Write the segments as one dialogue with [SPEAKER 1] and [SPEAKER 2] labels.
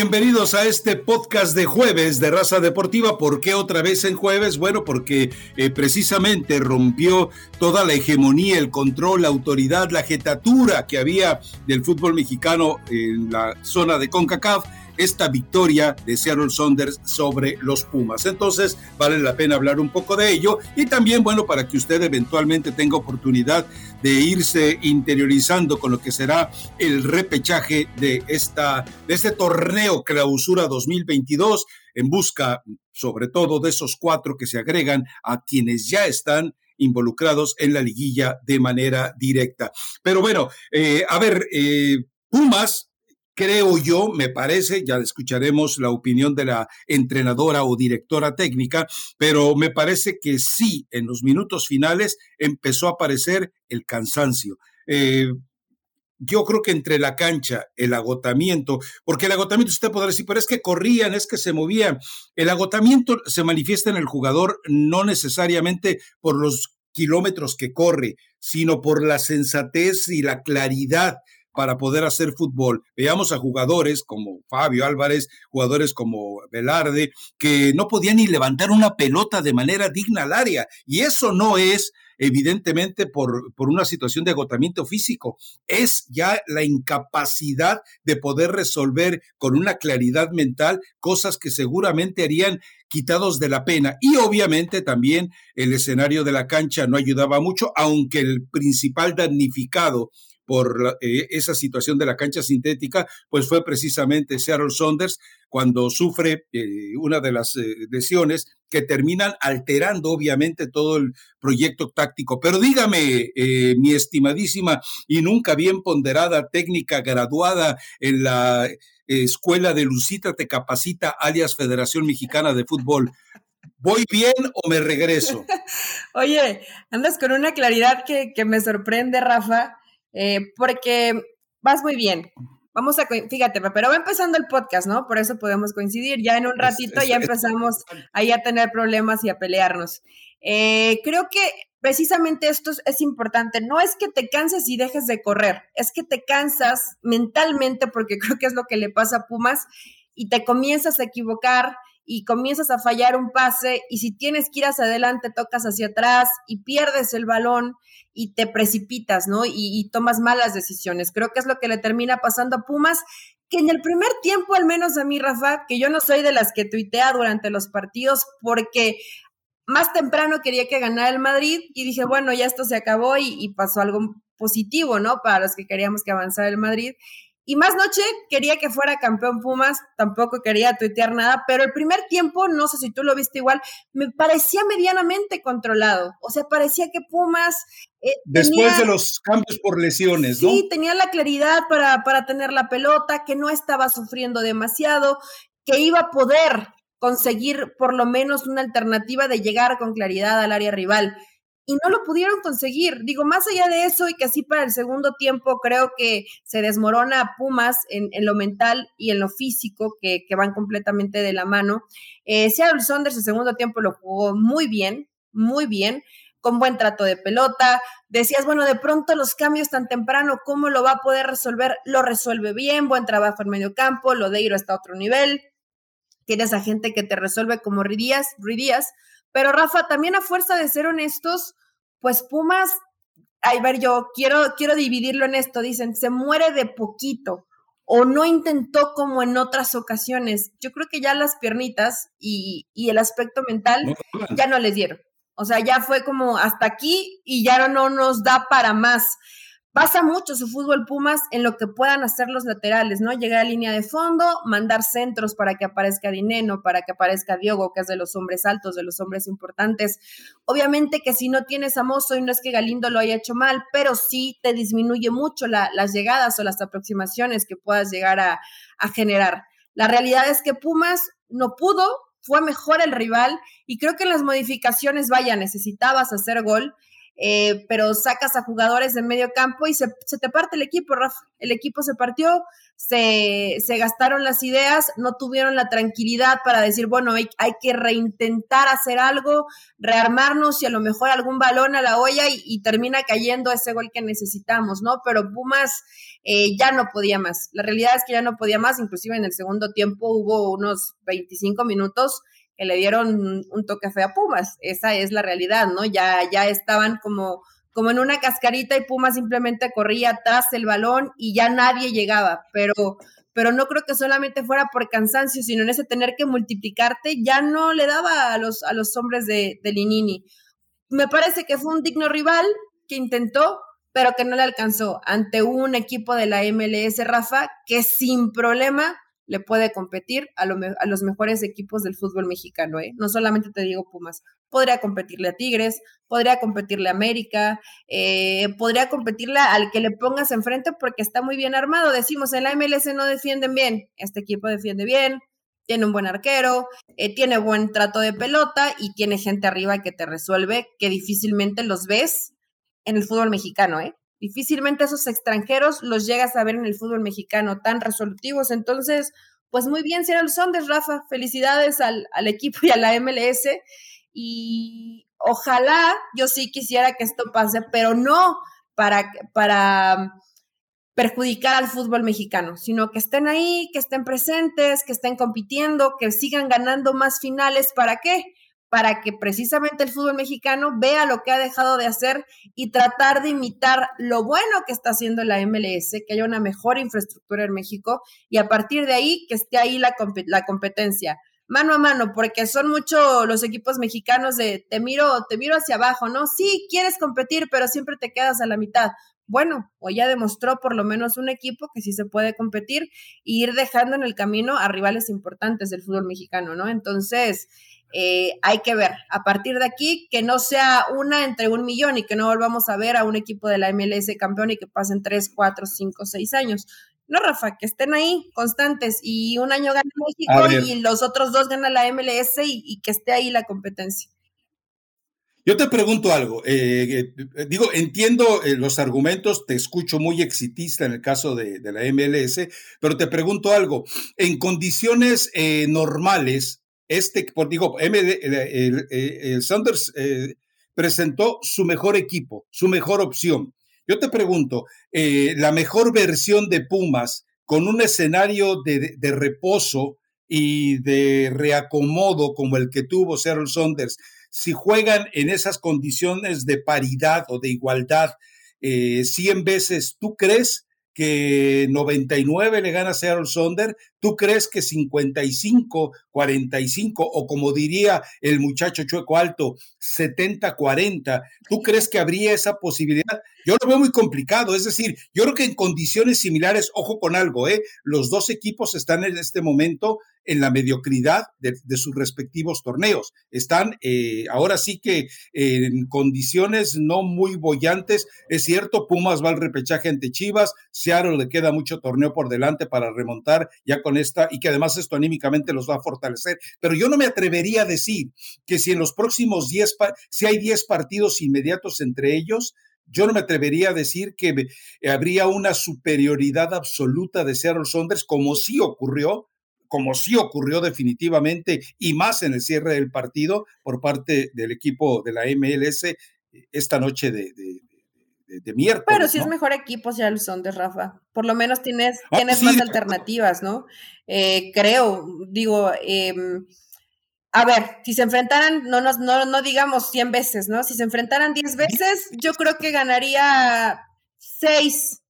[SPEAKER 1] Bienvenidos a este podcast de jueves de Raza Deportiva. ¿Por qué otra vez en jueves? Bueno, porque eh, precisamente rompió toda la hegemonía, el control, la autoridad, la jetatura que había del fútbol mexicano en la zona de CONCACAF esta victoria de Seattle Saunders sobre los Pumas. Entonces, vale la pena hablar un poco de ello y también, bueno, para que usted eventualmente tenga oportunidad de irse interiorizando con lo que será el repechaje de, esta, de este torneo clausura 2022 en busca sobre todo de esos cuatro que se agregan a quienes ya están involucrados en la liguilla de manera directa. Pero bueno, eh, a ver, eh, Pumas creo yo, me parece, ya escucharemos la opinión de la entrenadora o directora técnica, pero me parece que sí, en los minutos finales empezó a aparecer el cansancio. Eh, yo creo que entre la cancha, el agotamiento, porque el agotamiento usted podrá decir, pero es que corrían, es que se movían. El agotamiento se manifiesta en el jugador no necesariamente por los kilómetros que corre, sino por la sensatez y la claridad para poder hacer fútbol. Veamos a jugadores como Fabio Álvarez, jugadores como Velarde, que no podían ni levantar una pelota de manera digna al área. Y eso no es evidentemente por, por una situación de agotamiento físico, es ya la incapacidad de poder resolver con una claridad mental cosas que seguramente harían quitados de la pena. Y obviamente también el escenario de la cancha no ayudaba mucho, aunque el principal damnificado por eh, esa situación de la cancha sintética, pues fue precisamente Seattle Saunders cuando sufre eh, una de las eh, lesiones que terminan alterando obviamente todo el proyecto táctico. Pero dígame, mi estimadísima y nunca bien ponderada técnica graduada en la Escuela de Lucita Te Capacita, alias Federación Mexicana de Fútbol, ¿Voy bien o me regreso?
[SPEAKER 2] Oye, andas con una claridad que me sorprende, Rafa. Eh, porque vas muy bien. Vamos a, fíjate, pero va empezando el podcast, ¿no? Por eso podemos coincidir. Ya en un ratito ya empezamos ahí a tener problemas y a pelearnos. Eh, creo que precisamente esto es importante. No es que te canses y dejes de correr, es que te cansas mentalmente, porque creo que es lo que le pasa a Pumas, y te comienzas a equivocar y comienzas a fallar un pase, y si tienes que ir hacia adelante, tocas hacia atrás y pierdes el balón y te precipitas, ¿no? Y, tomas malas decisiones. Creo que es lo que le termina pasando a Pumas, que en el primer tiempo, al menos a mí, Rafa, que yo no soy de las que tuitea durante los partidos, porque más temprano quería que ganara el Madrid y dije, bueno, ya esto se acabó y, y pasó algo positivo, ¿no? Para los que queríamos que avanzara el Madrid. Y más noche quería que fuera campeón Pumas, tampoco quería tuitear nada, pero el primer tiempo, no sé si tú lo viste igual, me parecía medianamente controlado. O sea, parecía que Pumas...
[SPEAKER 1] Eh, Después de los cambios por lesiones,
[SPEAKER 2] ¿no? Sí, tenía la claridad para, para tener la pelota, que no estaba sufriendo demasiado, que iba a poder conseguir por lo menos una alternativa de llegar con claridad al área rival y no lo pudieron conseguir. Digo, más allá de eso y que así para el segundo tiempo creo que se desmorona Pumas en, lo mental y en lo físico, que, van completamente de la mano. Eh, Seattle Saunders el segundo tiempo lo jugó muy bien, muy bien, con buen trato de pelota. Decías, bueno, de pronto los cambios tan temprano, ¿cómo lo va a poder resolver? Lo resuelve bien, buen trabajo en medio campo, lo de Iro está a otro nivel. Tienes a gente que te resuelve como Ridías, Ridías pero Rafa, también a fuerza de ser honestos, pues Pumas, a ver, yo quiero, quiero dividirlo en esto, dicen, se muere de poquito o no intentó como en otras ocasiones. Yo creo que ya las piernitas y, y el aspecto mental ya no les dieron. O sea, ya fue como hasta aquí y ya no nos da para más basa mucho su fútbol Pumas en lo que puedan hacer los laterales, ¿no? Llegar a línea de fondo, mandar centros para que aparezca Dineno, para que aparezca Diogo, que es de los hombres altos, de los hombres importantes. Obviamente que si no tienes a Mozo, y no es que Galindo lo haya hecho mal, pero sí te disminuye mucho las llegadas o las aproximaciones que puedas llegar a, a generar. La realidad es que Pumas no pudo, fue mejor el rival y creo que en las modificaciones, vaya, necesitabas hacer gol eh, pero sacas a jugadores de medio campo y se, se, te parte el equipo, Rafa. El equipo se partió, se, se, gastaron las ideas, no tuvieron la tranquilidad para decir, bueno, hay, hay, que reintentar hacer algo, rearmarnos y a lo mejor algún balón a la olla y, termina cayendo ese gol que necesitamos, ¿no? Pero Pumas eh, ya no podía más. La realidad es que ya no podía más, inclusive en el segundo tiempo hubo unos 25 minutos que le dieron un toque feo a Pumas. Esa es la realidad, ¿no? Ya, ya estaban como, como en una cascarita y Pumas simplemente corría atrás el balón y ya nadie llegaba. Pero, pero no creo que solamente fuera por cansancio, sino en ese tener que multiplicarte, ya no le daba a los, a los hombres de, de Linini. Me parece que fue un digno rival que intentó, pero que no le alcanzó ante un equipo de la MLS, Rafa, que sin problema le puede competir a, a, los mejores equipos del fútbol mexicano, ¿eh? No solamente te digo Pumas, podría competirle a Tigres, podría competirle a América, eh, podría competirle al que le pongas enfrente porque está muy bien armado. Decimos, en la MLS no defienden bien, este equipo defiende bien, tiene un buen arquero, eh, tiene buen trato de pelota y tiene gente arriba que te resuelve, que difícilmente los ves en el fútbol mexicano, ¿eh? Difícilmente esos extranjeros los llegas a ver en el fútbol mexicano tan resolutivos. Entonces, pues muy bien, Seattle Saunders, Rafa. Felicidades al, al equipo y a la MLS. Y ojalá yo sí quisiera que esto pase, pero no para, para perjudicar al fútbol mexicano, sino que estén ahí, que estén presentes, que estén compitiendo, que sigan ganando más finales. ¿Para qué? Para que precisamente el fútbol mexicano vea lo que ha dejado de hacer y tratar de imitar lo bueno que está haciendo la MLS, que haya una mejor infraestructura en México y a partir de ahí que esté ahí la, la competencia mano a mano, porque son mucho los equipos mexicanos de te miro, te miro hacia abajo, ¿no? Sí, quieres competir, pero siempre te quedas a la mitad. Bueno, o ya demostró por lo menos un equipo que sí se puede competir e ir dejando en el camino a rivales importantes del fútbol mexicano, ¿no? Entonces, eh, hay que ver a partir de aquí que no sea una entre un millón y que no volvamos a ver a un equipo de la MLS campeón y que pasen tres, cuatro, cinco, seis años. No, Rafa, que estén ahí constantes y un año gana México y los otros dos gana la MLS y, que esté ahí la competencia.
[SPEAKER 1] Yo te pregunto algo, eh, eh, digo, entiendo los argumentos, te escucho muy exitista en el caso de, de, la MLS, pero te pregunto algo, en condiciones normales, este, digo, MD, el, Sanders eh, presentó su mejor equipo, su mejor opción. Yo te pregunto, eh, la mejor versión de Pumas con un escenario de, de, reposo y de reacomodo como el que tuvo Seattle Saunders, si juegan en esas condiciones de paridad o de igualdad eh, 100 veces, ¿tú crees que 99 le gana Seattle Sonder, ¿tú crees que 55, 45 o como diría el muchacho Chueco Alto, 70, 40, ¿tú crees que habría esa posibilidad? Yo lo veo muy complicado, es decir, yo creo que en condiciones similares, ojo con algo, ¿eh? los dos equipos están en este momento en la mediocridad de, sus respectivos torneos. Están eh, ahora sí que en condiciones no muy bollantes. Es cierto, Pumas va al repechaje ante Chivas, Seattle le queda mucho torneo por delante para remontar ya con esta y que además esto anímicamente los va a fortalecer. Pero yo no me atrevería a decir que si en los próximos 10, si hay 10 partidos inmediatos entre ellos, yo no me atrevería a decir que habría una superioridad absoluta de Seattle Saunders, como sí ocurrió como sí ocurrió definitivamente y más en el cierre del partido por parte del equipo de la MLS eh, esta noche de, de, miércoles.
[SPEAKER 2] Pero si es mejor equipo, ya lo son de Rafa. Por lo menos tienes, ah, tienes más alternativas, ¿no? Eh, creo, digo, em, a ver, si se enfrentaran, no, no, no digamos 100 veces, ¿no? Si se enfrentaran 10 veces, yo creo que ganaría 6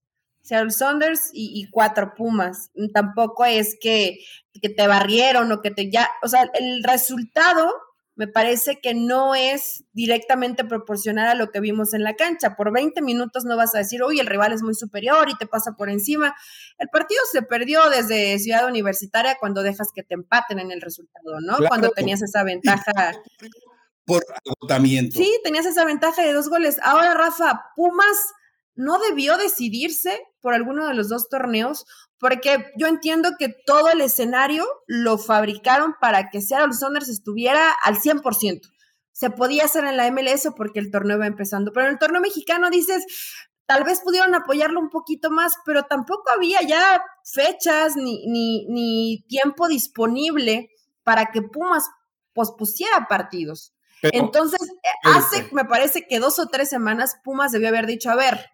[SPEAKER 2] Seattle Saunders y, y, cuatro Pumas. Tampoco es que, que, te barrieron o que te ya, o sea, el resultado me parece que no es directamente proporcional a lo que vimos en la cancha. Por 20 minutos no vas a decir, uy, el rival es muy superior y te pasa por encima. El partido se perdió desde Ciudad Universitaria cuando dejas que te empaten en el resultado, ¿no? Cuando tenías esa ventaja.
[SPEAKER 1] Por agotamiento.
[SPEAKER 2] Sí, tenías esa ventaja de dos goles. Ahora, Rafa, Pumas no debió decidirse por alguno de los dos torneos, porque yo entiendo que todo el escenario lo fabricaron para que Seattle Saunders estuviera al 100%. O se podía hacer en la MLS porque el torneo va empezando, pero en el torneo mexicano dices, tal vez pudieron apoyarlo un poquito más, pero tampoco había ya fechas ni, ni, ni tiempo disponible para que Pumas pospusiera partidos. Entonces, hace, me parece que dos o tres semanas Pumas debió haber dicho, a ver,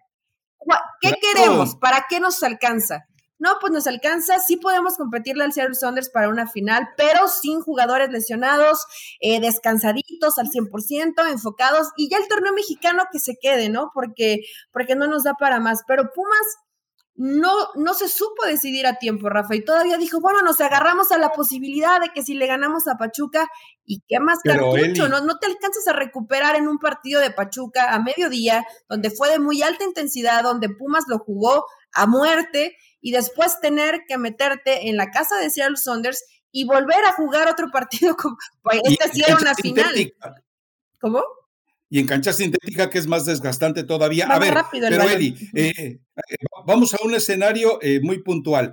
[SPEAKER 2] ¿qué queremos? ¿Para qué nos alcanza? No, pues nos alcanza, sí podemos competirle al Seattle Saunders para una final, pero sin jugadores lesionados, eh, descansaditos al 100%, enfocados, y ya el torneo mexicano que se quede, ¿no? Porque, porque no nos da para más. Pero Pumas no, no se supo decidir a tiempo, Rafa, y todavía dijo, bueno, nos agarramos a la posibilidad de que si le ganamos a Pachuca, y qué más cartucho, ¿no? no te alcanzas a recuperar en un partido de Pachuca a mediodía, donde fue de muy alta intensidad, donde Pumas lo jugó a muerte, y después tener que meterte en la casa de Seattle Saunders y volver a jugar otro partido, como, pues esta sí era una final. ¿Cómo?
[SPEAKER 1] Y en cancha sintética que es más desgastante todavía. a ver, pero Eli, eh, eh, vamos a un escenario eh, muy puntual.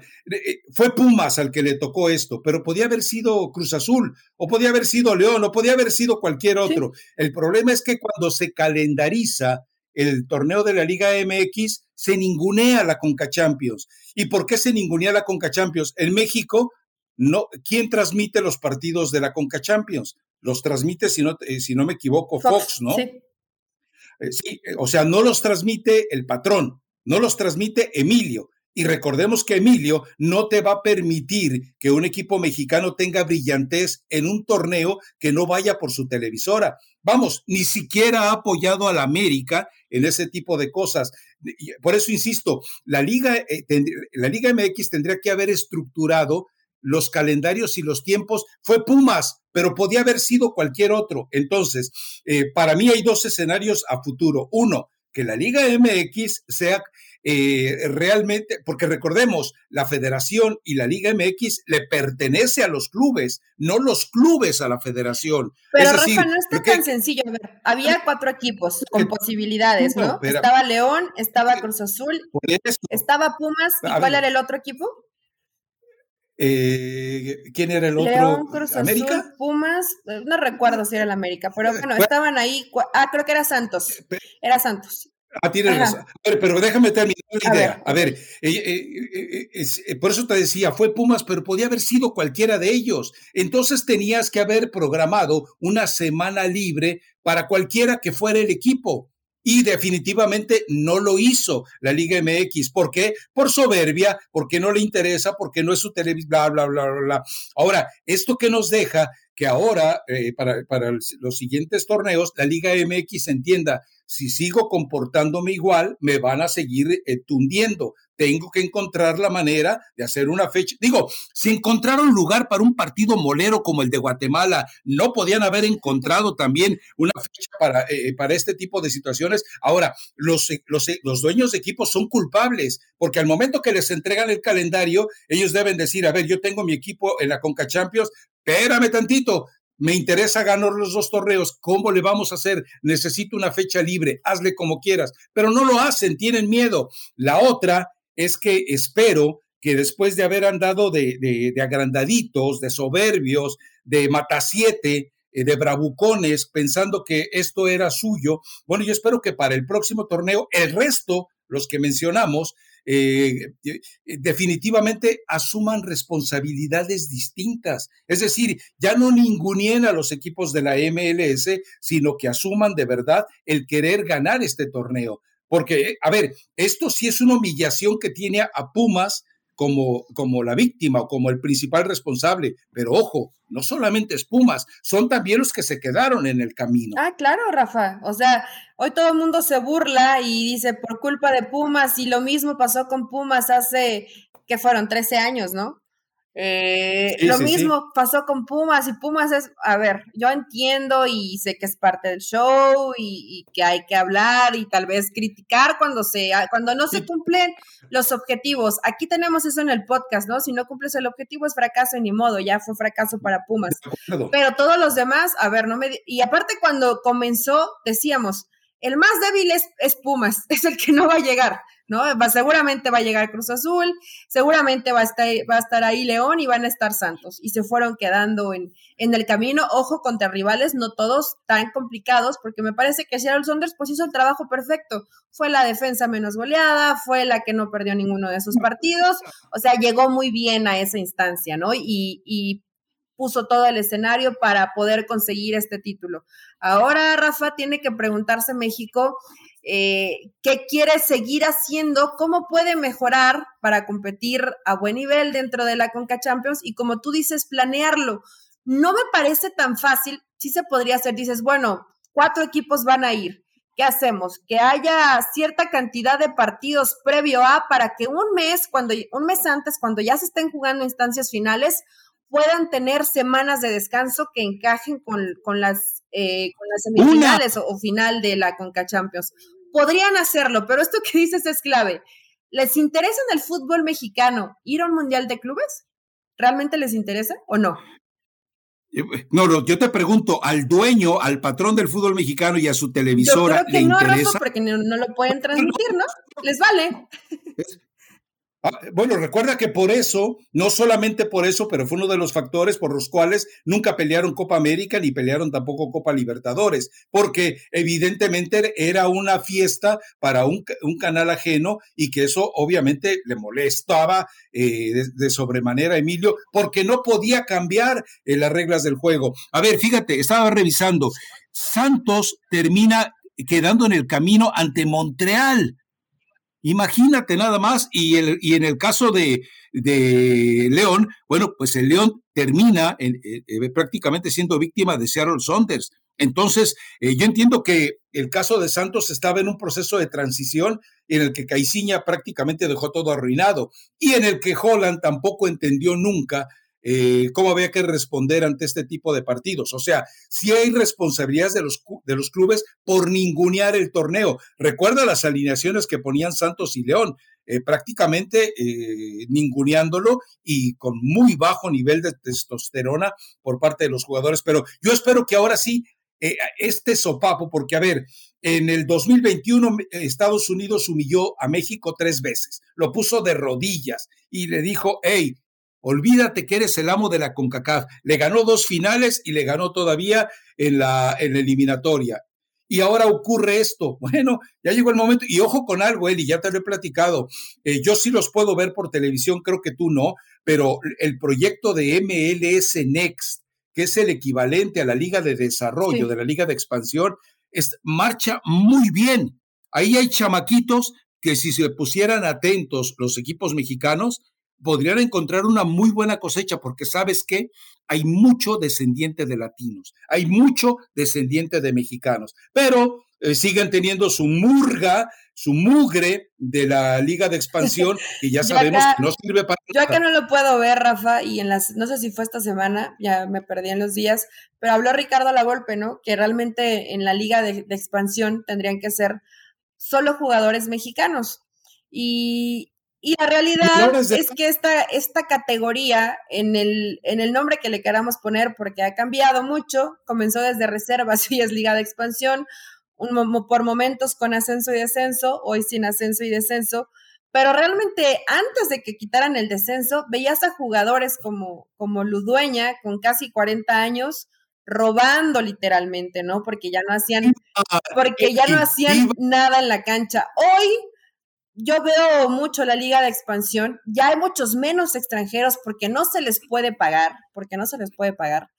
[SPEAKER 1] fue Pumas al que le tocó esto, pero podía haber sido Cruz Azul, o podía haber sido León, o podía haber sido cualquier otro. El problema es que cuando se calendariza el torneo de la Liga MX, se ningunea la Conca Champions. ¿Y por qué se ningunea la Conca Champions? En México, no, ¿quién transmite los partidos de la Conca Champions? Los transmite, si no, eh, si no me equivoco, Fox, ¿no? Sí. Eh, sí, eh, o sea, no los transmite el patrón, no los transmite Emilio. Y recordemos que Emilio no te va a permitir que un equipo mexicano tenga brillantez en un torneo que no vaya por su televisora. Vamos, ni siquiera ha apoyado a la América en ese tipo de cosas. Por eso insisto, la Liga, la Liga MX tendría que haber estructurado los calendarios y los tiempos, fue Pumas, pero podía haber sido cualquier otro. Entonces, eh, para mí hay dos escenarios a futuro. Uno, que la Liga MX sea eh, realmente, porque recordemos, la federación y la Liga MX le pertenece a los clubes, no los clubes a la federación.
[SPEAKER 2] Pero Rafa, no está tan sencillo. A ver, había cuatro equipos con posibilidades, ¿no? estaba León, estaba Cruz Azul, estaba Pumas, ¿y cuál era el otro equipo?
[SPEAKER 1] Eh, ¿Quién era el otro? León,
[SPEAKER 2] Cruz ¿América? Pumas, eh, no recuerdo si era el América, pero eh, bueno, estaban ahí. Ah, creo que era Santos. Era Santos.
[SPEAKER 1] Ah, tienes razón. pero déjame terminar la idea. A ver, por eso te decía, fue Pumas, pero podía haber sido cualquiera de ellos. Entonces tenías que haber programado una semana libre para cualquiera que fuera el equipo y definitivamente no lo hizo la Liga MX. ¿Por qué? Por soberbia, porque no le interesa, porque no es su televisión, bla, bla, bla, bla, Ahora, esto que nos deja que ahora, eh, para los siguientes torneos, la Liga MX entienda, si sigo comportándome igual, me van a seguir eh, tundiendo tengo que encontrar la manera de hacer una fecha. Digo, si encontraron lugar para un partido molero como el de Guatemala, no podían haber encontrado también una fecha para, eh, para este tipo de situaciones. Ahora, los, los, los dueños de equipos son culpables, porque al momento que les entregan el calendario, ellos deben decir, a ver, yo tengo mi equipo en la Conca Champions, espérame tantito, me interesa ganar los dos torneos, ¿cómo le vamos a hacer? Necesito una fecha libre, hazle como quieras, pero no lo hacen, tienen miedo. La otra es que espero que después de haber andado de, de, agrandaditos, de soberbios, de matasiete, eh, de bravucones, pensando que esto era suyo, bueno, yo espero que para el próximo torneo el resto, los que mencionamos, eh, eh, definitivamente asuman responsabilidades distintas. Es decir, ya no ningunien a los equipos de la MLS, sino que asuman de verdad el querer ganar este torneo. Porque, a ver, esto sí es una humillación que tiene a Pumas como, como la víctima o como el principal responsable. Pero ojo, no solamente es Pumas, son también los que se quedaron en el camino.
[SPEAKER 2] Ah, claro, Rafa. O sea, hoy todo el mundo se burla y dice por culpa de Pumas y lo mismo pasó con Pumas hace, que fueron 13 años, ¿no? Eh, lo mismo pasó con Pumas y Pumas es, a ver, yo entiendo y sé que es parte del show y, que hay que hablar y tal vez criticar cuando se, cuando no se cumplen los objetivos. Aquí tenemos eso en el podcast, ¿no? Si no cumples el objetivo es fracaso y ni modo, ya fue fracaso para Pumas. Pero todos los demás, a ver, no me, y aparte cuando comenzó decíamos, El más débil es, es Pumas, es el que no va a llegar. ¿no? Va, seguramente va a llegar Cruz Azul, seguramente va a, estar, ahí León y van a estar Santos. Y se fueron quedando en, en el camino. Ojo contra rivales, no todos tan complicados, porque me parece que Seattle Saunders pues hizo el trabajo perfecto. Fue la defensa menos goleada, fue la que no perdió ninguno de sus partidos. O sea, llegó muy bien a esa instancia, ¿no? Y puso todo el escenario para poder conseguir este título. Ahora, Rafa, tiene que preguntarse México eh, qué quiere seguir haciendo, cómo puede mejorar para competir a buen nivel dentro de la Conca Champions y como tú dices, planearlo. No me parece tan fácil, sí se podría hacer, dices, bueno, cuatro equipos van a ir. ¿Qué hacemos? Que haya cierta cantidad de partidos previo a para que un mes, cuando un mes antes, cuando ya se estén jugando instancias finales, puedan tener semanas de descanso que encajen con, las, eh, con las semifinales o, final de la Conca Champions. Podrían hacerlo, pero esto que dices es clave. ¿Les interesa en el fútbol mexicano ir a un mundial de clubes? ¿Realmente les interesa o no?
[SPEAKER 1] Eh, no, no, yo te pregunto, al dueño, al patrón del fútbol mexicano y a su televisora,
[SPEAKER 2] yo creo que no, interesa? porque no, no, lo pueden transmitir, ¿no? Les vale.
[SPEAKER 1] Ah, bueno, recuerda que por eso, no solamente por eso, pero fue uno de los factores por los cuales nunca pelearon Copa América ni pelearon tampoco Copa Libertadores, porque evidentemente era una fiesta para un, canal ajeno y que eso obviamente le molestaba eh, de, sobremanera a Emilio, porque no podía cambiar eh, las reglas del juego. A ver, fíjate, estaba revisando, Santos termina quedando en el camino ante Montreal Imagínate nada más, y, el, y en el caso de, de, León, bueno, pues el León termina eh, eh, prácticamente siendo víctima de Seattle Saunders. Entonces, eh, yo entiendo que el caso de Santos estaba en un proceso de transición en el que Caiciña prácticamente dejó todo arruinado y en el que Holland tampoco entendió nunca eh, cómo había que responder ante este tipo de partidos. O sea, si hay responsabilidades de los, de los clubes por ningunear el torneo. Recuerda las alineaciones que ponían Santos y León. Eh, prácticamente eh, ninguneándolo y con muy bajo nivel de testosterona por parte de los jugadores. Pero yo espero que ahora sí este sopapo, porque a ver, en el 2021 Estados Unidos humilló a México tres veces, lo puso de rodillas y le dijo, hey, Olvídate que eres el amo de la CONCACAF. Le ganó dos finales y le ganó todavía en la, en eliminatoria. Y ahora ocurre esto. Bueno, ya llegó el momento. Y ojo con algo, Eli, ya te lo he platicado. Eh, yo sí los puedo ver por televisión, creo que tú no, pero el proyecto de MLS Next, que es el equivalente a la Liga de Desarrollo, de la Liga de Expansión, es, marcha muy bien. Ahí hay chamaquitos que si se pusieran atentos los equipos mexicanos, podrían encontrar una muy buena cosecha porque sabes que hay mucho descendiente de latinos, hay mucho descendiente de mexicanos, pero eh, siguen teniendo su murga, su mugre de la liga de expansión y ya sabemos que no sirve para
[SPEAKER 2] Yo acá no lo puedo ver, Rafa, y en las no sé si fue esta semana, ya me perdí en los días, pero habló Ricardo Lavolpe, ¿no? Que realmente en la liga de, de expansión tendrían que ser solo jugadores mexicanos. Y, y la realidad es que esta, esta categoría, en el, en el nombre que le queramos poner, porque ha cambiado mucho, comenzó desde reservas y es liga de expansión, un, por momentos con ascenso y descenso, hoy sin ascenso y descenso, pero realmente antes de que quitaran el descenso, veías a jugadores como, como Ludueña, con casi 40 años, robando literalmente, ¿no? Porque ya no hacían, porque ya no hacían nada en la cancha. Hoy yo veo mucho la liga de expansión, ya hay muchos menos extranjeros porque no se les puede pagar, porque no se les puede pagar.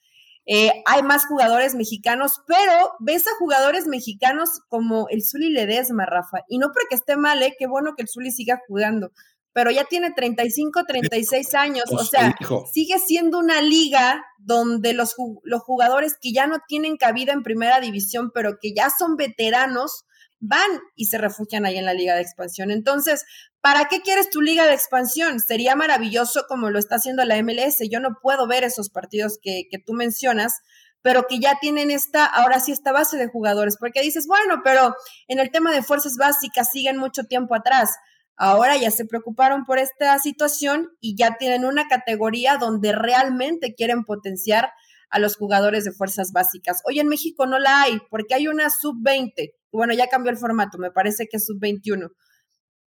[SPEAKER 2] Eh, hay más jugadores mexicanos, pero ves a jugadores mexicanos como el Zuli Ledesma, Rafa, y no porque esté mal, ¿eh? qué bueno que el Zuli siga jugando, pero ya tiene 35, 36 años, o sea, sigue siendo una liga donde los, los jugadores que ya no tienen cabida en primera división, pero que ya son veteranos, van y se refugian ahí en la liga de expansión. Entonces, ¿para qué quieres tu liga de expansión? Sería maravilloso como lo está haciendo la MLS. Yo no puedo ver esos partidos que, que tú mencionas, pero que ya tienen esta, ahora sí, esta base de jugadores, porque dices, bueno, pero en el tema de fuerzas básicas siguen mucho tiempo atrás. Ahora ya se preocuparon por esta situación y ya tienen una categoría donde realmente quieren potenciar a los jugadores de fuerzas básicas. Hoy en México no la hay porque hay una sub-20 bueno, ya cambió el formato, me parece que es sub-21.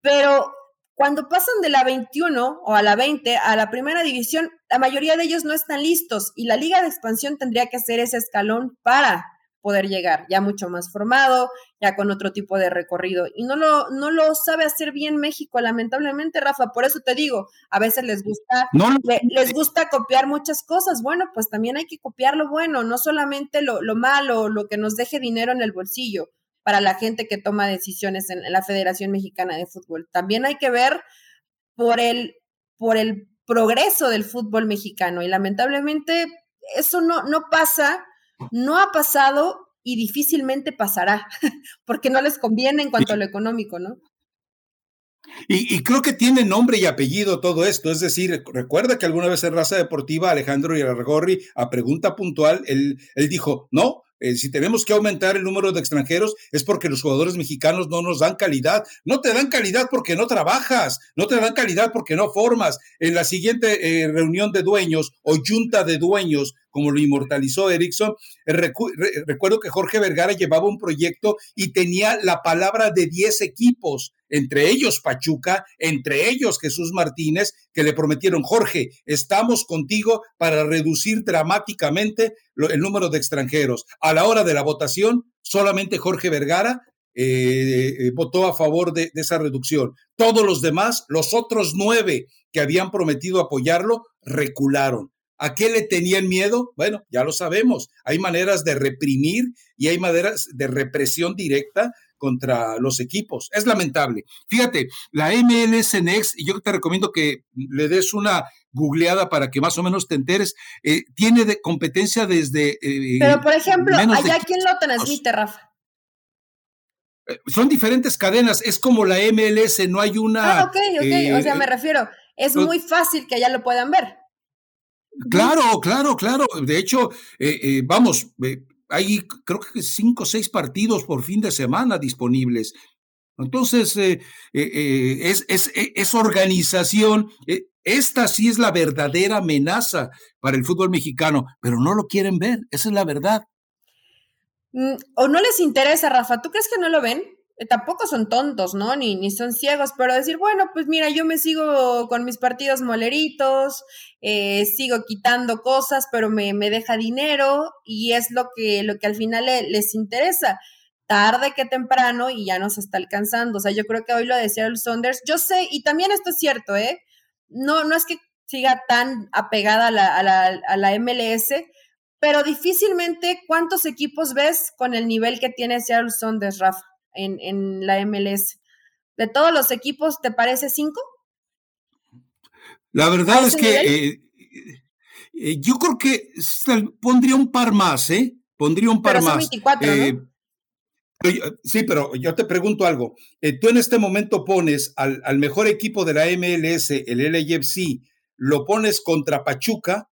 [SPEAKER 2] Pero cuando pasan de la 21 o a la 20 a la primera división, la mayoría de ellos no están listos y la liga de expansión tendría que ser ese escalón para poder llegar, ya mucho más formado, ya con otro tipo de recorrido. Y no lo, no lo sabe hacer bien México, lamentablemente, Rafa. Por eso te digo, a veces les gusta, les gusta copiar muchas cosas. Bueno, pues también hay que copiar lo bueno, no solamente lo, lo malo, lo que nos deje dinero en el bolsillo para la gente que toma decisiones en, la Federación Mexicana de Fútbol. También hay que ver por el, por el progreso del fútbol mexicano y lamentablemente eso no, no pasa no ha pasado y difícilmente pasará, porque no les conviene en cuanto a lo económico, ¿no?
[SPEAKER 1] Y, creo que tiene nombre y apellido todo esto. Es decir, recuerda que alguna vez en Raza Deportiva, Alejandro Irargorri, a pregunta puntual, él, él dijo, no, eh, si tenemos que aumentar el número de extranjeros es porque los jugadores mexicanos no nos dan calidad. No te dan calidad porque no trabajas, no te dan calidad porque no formas. En la siguiente eh, reunión de dueños o junta de dueños, como lo inmortalizó Erickson, recuerdo que Jorge Vergara llevaba un proyecto y tenía la palabra de 10 equipos entre ellos Pachuca, entre ellos Jesús Martínez, que le prometieron, Jorge, estamos contigo para reducir dramáticamente el número de extranjeros. A la hora de la votación, solamente Jorge Vergara eh, eh, votó a favor de, de, esa reducción. Todos los demás, los otros nueve que habían prometido apoyarlo, recularon. ¿A qué le tenían miedo? Bueno, ya lo sabemos. Hay maneras de reprimir y hay maneras de represión directa contra los equipos. Es lamentable. Fíjate, la MLS Next, y yo te recomiendo que le des una googleada para que más o menos te enteres, eh, tiene de competencia desde...
[SPEAKER 2] Eh, Pero, por ejemplo, allá quién lo transmite, Rafa.
[SPEAKER 1] Eh, son diferentes cadenas, es como la MLS, no hay una...
[SPEAKER 2] Ah, ok, ok, o sea, me refiero, es muy fácil que allá lo puedan ver.
[SPEAKER 1] Claro, claro, claro. De hecho, vamos, hay creo que cinco o seis partidos por fin de semana disponibles. Entonces, eh, eh, eh, es, es, es, organización. esta sí es la verdadera amenaza para el fútbol mexicano, pero no lo quieren ver, esa es la verdad.
[SPEAKER 2] Mm, o no les interesa, Rafa. ¿Tú crees que no lo ven? Eh, tampoco son tontos, ¿no? Ni, ni son ciegos, pero decir, bueno, pues mira, yo me sigo con mis partidos moleritos, eh, sigo quitando cosas, pero me, me, deja dinero y es lo que, lo que al final les interesa. Tarde que temprano y ya nos está alcanzando. O sea, yo creo que hoy lo decía el Saunders. Yo sé, y también esto es cierto, ¿eh? No, no es que siga tan apegada a la, a la, a la MLS, pero difícilmente cuántos equipos ves con el nivel que tiene Seattle Saunders, Rafa en, la MLS. De todos los equipos, ¿te parece cinco?
[SPEAKER 1] La verdad es que eh, eh, yo creo que pondría un par más, ¿eh? Pondría un par más. Eh, sí, pero yo te pregunto algo. tú en este momento pones al, al, mejor equipo de la MLS, el LAFC, lo pones contra Pachuca.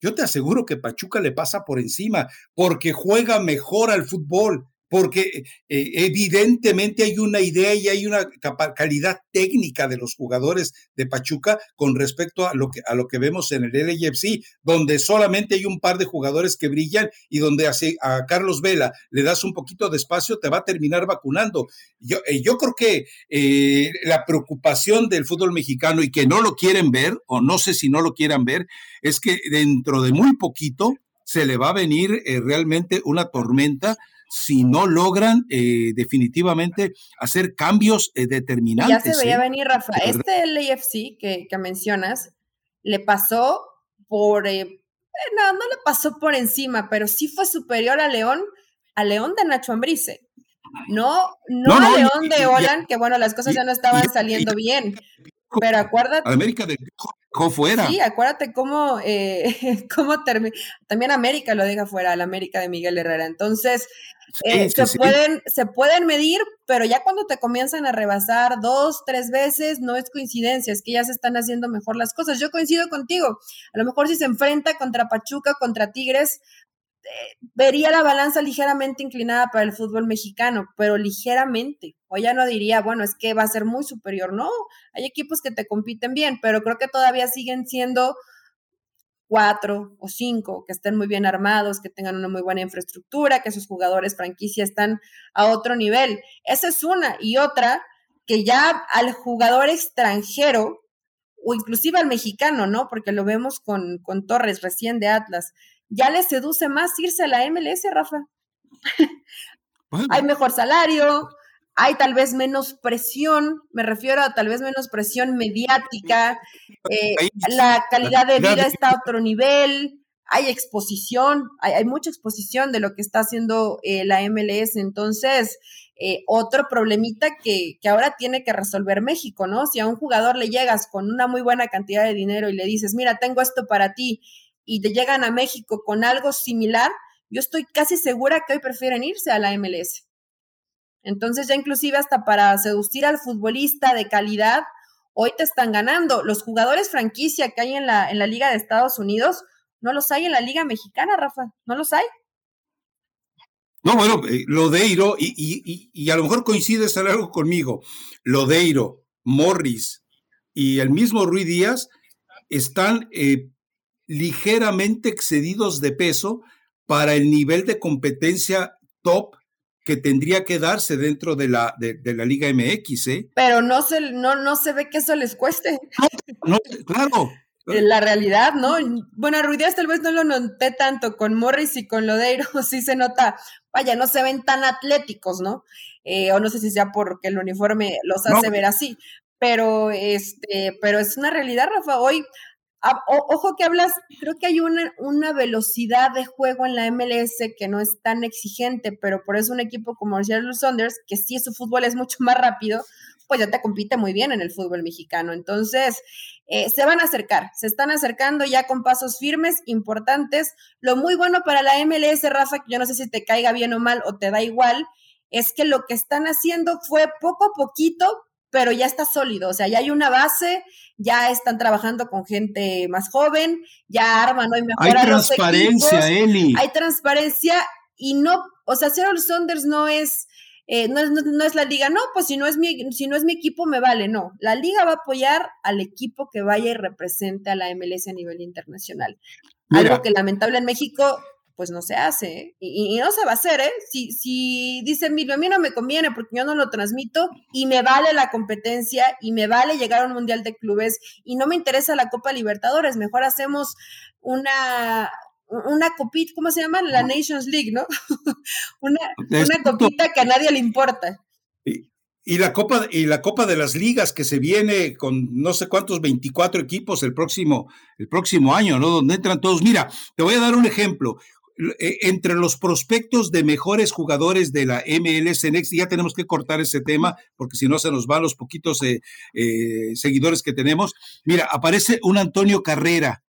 [SPEAKER 1] Yo te aseguro que Pachuca le pasa por encima porque juega mejor al fútbol porque eh, evidentemente hay una idea y hay una calidad técnica de los jugadores de Pachuca con respecto a lo que, a lo que vemos en el LAFC, donde solamente hay un par de jugadores que brillan y donde a Carlos Vela le das un poquito de espacio, te va a terminar vacunando. Yo, eh, yo creo que eh, la preocupación del fútbol mexicano y que no lo quieren ver, o no sé si no lo quieran ver, es que dentro de muy poquito se le va a venir realmente una tormenta si no logran eh, definitivamente hacer cambios eh, determinantes.
[SPEAKER 2] Ya se veía ¿eh? venir, Rafa. Este LAFC que, que mencionas le pasó por, no, no le pasó por encima, pero sí fue superior a León, a León de Nacho Ambrice. No, no, a León de Holland, que bueno, las cosas ya no estaban saliendo bien. Pero acuérdate.
[SPEAKER 1] América de fuera.
[SPEAKER 2] Sí, acuérdate cómo, eh, cómo termina. También América lo deja fuera, la América de Miguel Herrera. Entonces, eh, se, Pueden, se pueden medir, pero ya cuando te comienzan a rebasar dos, tres veces, no es coincidencia, es que ya se están haciendo mejor las cosas. Yo coincido contigo. A lo mejor si se enfrenta contra Pachuca, contra Tigres, vería la balanza ligeramente inclinada para el fútbol mexicano, pero ligeramente. O ya no diría, bueno, es que va a ser muy superior. No, hay equipos que te compiten bien, pero creo que todavía siguen siendo cuatro o cinco, que estén muy bien armados, que tengan una muy buena infraestructura, que sus jugadores franquicia están a otro nivel. Esa es una. Y otra, que ya al jugador extranjero, o inclusive al mexicano, ¿no? Porque lo vemos con, con Torres recién de Atlas, ya le seduce más irse a la MLS, Rafa. Hay mejor salario, hay tal vez menos presión, me refiero a tal vez menos presión mediática, eh, la calidad de vida está a otro nivel, hay exposición, hay, mucha exposición de lo que está haciendo eh, la MLS, entonces eh, otro problemita que, que, ahora tiene que resolver México, ¿no? Si a un jugador le llegas con una muy buena cantidad de dinero y le dices, mira, tengo esto para ti, y te llegan a México con algo similar, yo estoy casi segura que hoy prefieren irse a la MLS. Entonces ya inclusive hasta para seducir al futbolista de calidad, hoy te están ganando. Los jugadores franquicia que hay en la, en la Liga de Estados Unidos, no los hay en la Liga Mexicana, Rafa, no los hay.
[SPEAKER 1] No, bueno, eh, Lodeiro, y, y, y, a lo mejor coincides en algo conmigo, Lodeiro, Morris y el mismo Rui Díaz están eh, ligeramente excedidos de peso para el nivel de competencia top que tendría que darse dentro de la, de, la Liga MX, ¿eh?
[SPEAKER 2] Pero no se, no, no se ve que eso les cueste.
[SPEAKER 1] No, claro.
[SPEAKER 2] La realidad, ¿no? Bueno, Ruidías tal vez no lo noté tanto con Morris y con Lodeiro, sí se nota, vaya, no se ven tan atléticos, ¿no? Eh, o no sé si sea porque el uniforme los hace ver así, pero este, pero es una realidad, Rafa. Hoy, Ah, ojo que hablas, creo que hay una, una, velocidad de juego en la MLS que no es tan exigente, pero por eso un equipo como Seattle Saunders, que sí su fútbol es mucho más rápido, pues ya te compite muy bien en el fútbol mexicano. Entonces, eh, se van a acercar, se están acercando ya con pasos firmes, importantes. Lo muy bueno para la MLS, Rafa, que yo no sé si te caiga bien o mal o te da igual, es que lo que están haciendo fue poco a poquito, pero ya está sólido, o sea, ya hay una base, ya están trabajando con gente más joven, ya arman, ¿no?
[SPEAKER 1] Y hay transparencia, Eli.
[SPEAKER 2] Hay transparencia y no, o sea, Seattle Saunders no es, eh, no es, no, es la liga, no, pues si no es mi, si no es mi equipo me vale, no. La liga va a apoyar al equipo que vaya y represente a la MLS a nivel internacional. Algo que lamentable en México pues no se hace, y, no se va a hacer, ¿eh? Si, si dice a mí no me conviene porque yo no lo transmito y me vale la competencia y me vale llegar a un Mundial de Clubes y no me interesa la Copa Libertadores, mejor hacemos una, una copita, ¿cómo se llama? La Nations League, ¿no? una, una copita que a nadie le importa.
[SPEAKER 1] Y, la Copa, y la Copa de las Ligas que se viene con no sé cuántos 24 equipos el próximo, el próximo año, ¿no? Donde entran todos. Mira, te voy a dar un ejemplo. Eh, entre los prospectos de mejores jugadores de la MLS Next, ya tenemos que cortar ese tema porque si no se nos van los poquitos eh, eh, seguidores que tenemos. Mira, aparece un Antonio Carrera.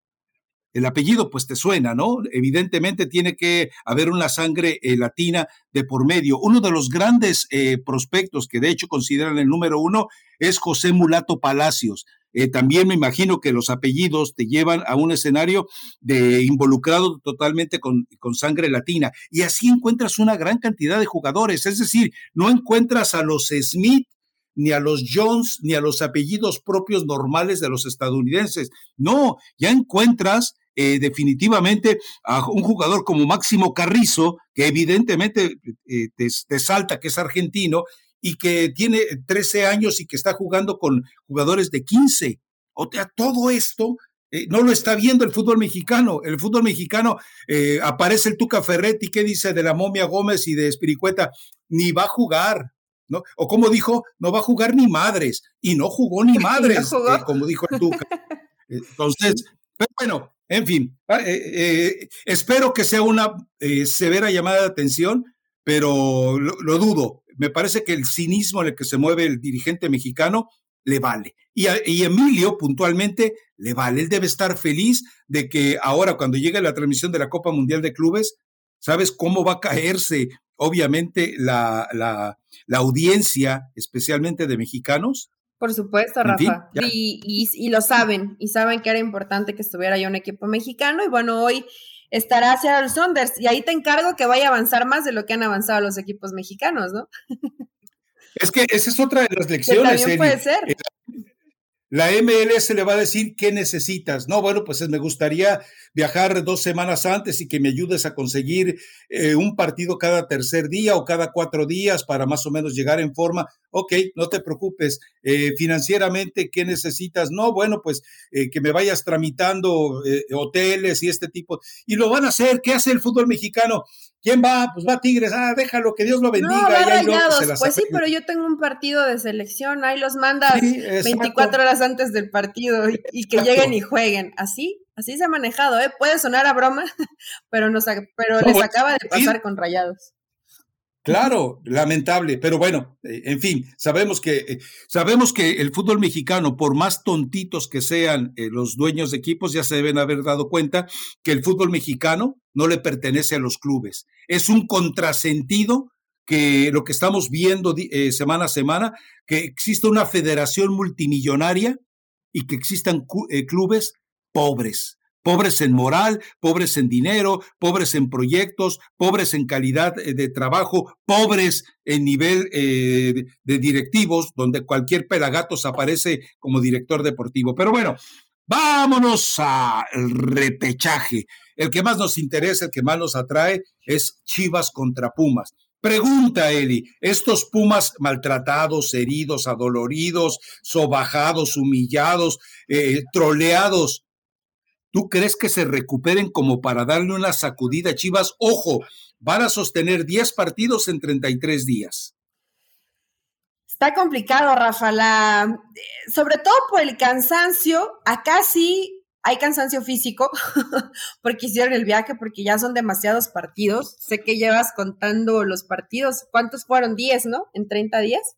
[SPEAKER 1] El apellido pues te suena, ¿no? Evidentemente tiene que haber una sangre latina de por medio. Uno de los grandes prospectos que de hecho consideran el número uno es José Mulato Palacios eh, también me imagino que los apellidos te llevan a un escenario de involucrado totalmente con, con, sangre latina. Y así encuentras una gran cantidad de jugadores. Es decir, no encuentras a los Smith, ni a los Jones, ni a los apellidos propios normales de los estadounidenses. No, ya encuentras eh, definitivamente a un jugador como Máximo Carrizo, que evidentemente eh, te, te, salta que es argentino, y que tiene 13 años y que está jugando con jugadores de 15. O sea, todo esto eh, no lo está viendo el fútbol mexicano. El fútbol mexicano eh, aparece el Tuca Ferretti, ¿qué dice de la momia Gómez y de Espiricueta? Ni va a jugar, ¿no? O como dijo, no va a jugar ni madres. Y no jugó ni madres, eh, como dijo el Tuca. Entonces, pero bueno, en fin, ah, espero que sea una severa llamada de atención, pero lo dudo me parece que el cinismo en el que se mueve el dirigente mexicano le vale. Y, y, Emilio puntualmente le vale. Él debe estar feliz de que ahora cuando llegue la transmisión de la Copa Mundial de Clubes, ¿sabes cómo va a caerse obviamente la, la, la audiencia, especialmente de mexicanos?
[SPEAKER 2] Por supuesto, Rafa. y, y, y, lo saben, y saben que era importante que estuviera ya un equipo mexicano. Y bueno, hoy estará Seattle Saunders. Y ahí te encargo que vaya a avanzar más de lo que han avanzado los equipos mexicanos, ¿no?
[SPEAKER 1] Es que esa es otra de las lecciones.
[SPEAKER 2] también puede ser.
[SPEAKER 1] La MLS le va a decir qué necesitas. No, bueno, pues me gustaría viajar dos semanas antes y que me ayudes a conseguir eh, un partido cada tercer día o cada cuatro días para más o menos llegar en forma. Ok, no te preocupes. Eh, financieramente, ¿qué necesitas? No, bueno, pues eh, que me vayas tramitando hoteles y este tipo. Y lo van a hacer. ¿Qué hace el fútbol mexicano? ¿Quién va? Pues va Tigres. Ah, déjalo, que Dios lo bendiga. No,
[SPEAKER 2] va pues sí, pero yo tengo un partido de selección. Ahí los mandas 24 horas antes del partido y, que lleguen y jueguen. Así, así se ha manejado, ¿eh? Puede sonar a broma, pero, nos, pero les acaba de pasar con rayados.
[SPEAKER 1] Claro, lamentable, pero bueno, eh, en fin, sabemos que eh, sabemos que el fútbol mexicano, por más tontitos que sean eh, los dueños de equipos, ya se deben haber dado cuenta que el fútbol mexicano no le pertenece a los clubes. Es un contrasentido que lo que estamos viendo semana a semana, que existe una federación multimillonaria y que existan clubes pobres pobres en moral, pobres en dinero, pobres en proyectos, pobres en calidad eh, de trabajo, pobres en nivel eh, de directivos, donde cualquier pelagatos aparece como director deportivo. Pero bueno, vámonos al repechaje. El que más nos interesa, el que más nos atrae es Chivas contra Pumas. Pregunta, Eli, estos Pumas maltratados, heridos, adoloridos, sobajados, humillados, eh, troleados, ¿Tú crees que se recuperen como para darle una sacudida a Chivas? Ojo, van a sostener 10 partidos en 33 días.
[SPEAKER 2] Está complicado, Rafa, sobre todo por el cansancio. Acá sí hay cansancio físico porque hicieron el viaje, porque ya son demasiados partidos. Sé que llevas contando los partidos. ¿Cuántos fueron? 10, ¿no? En 30 días.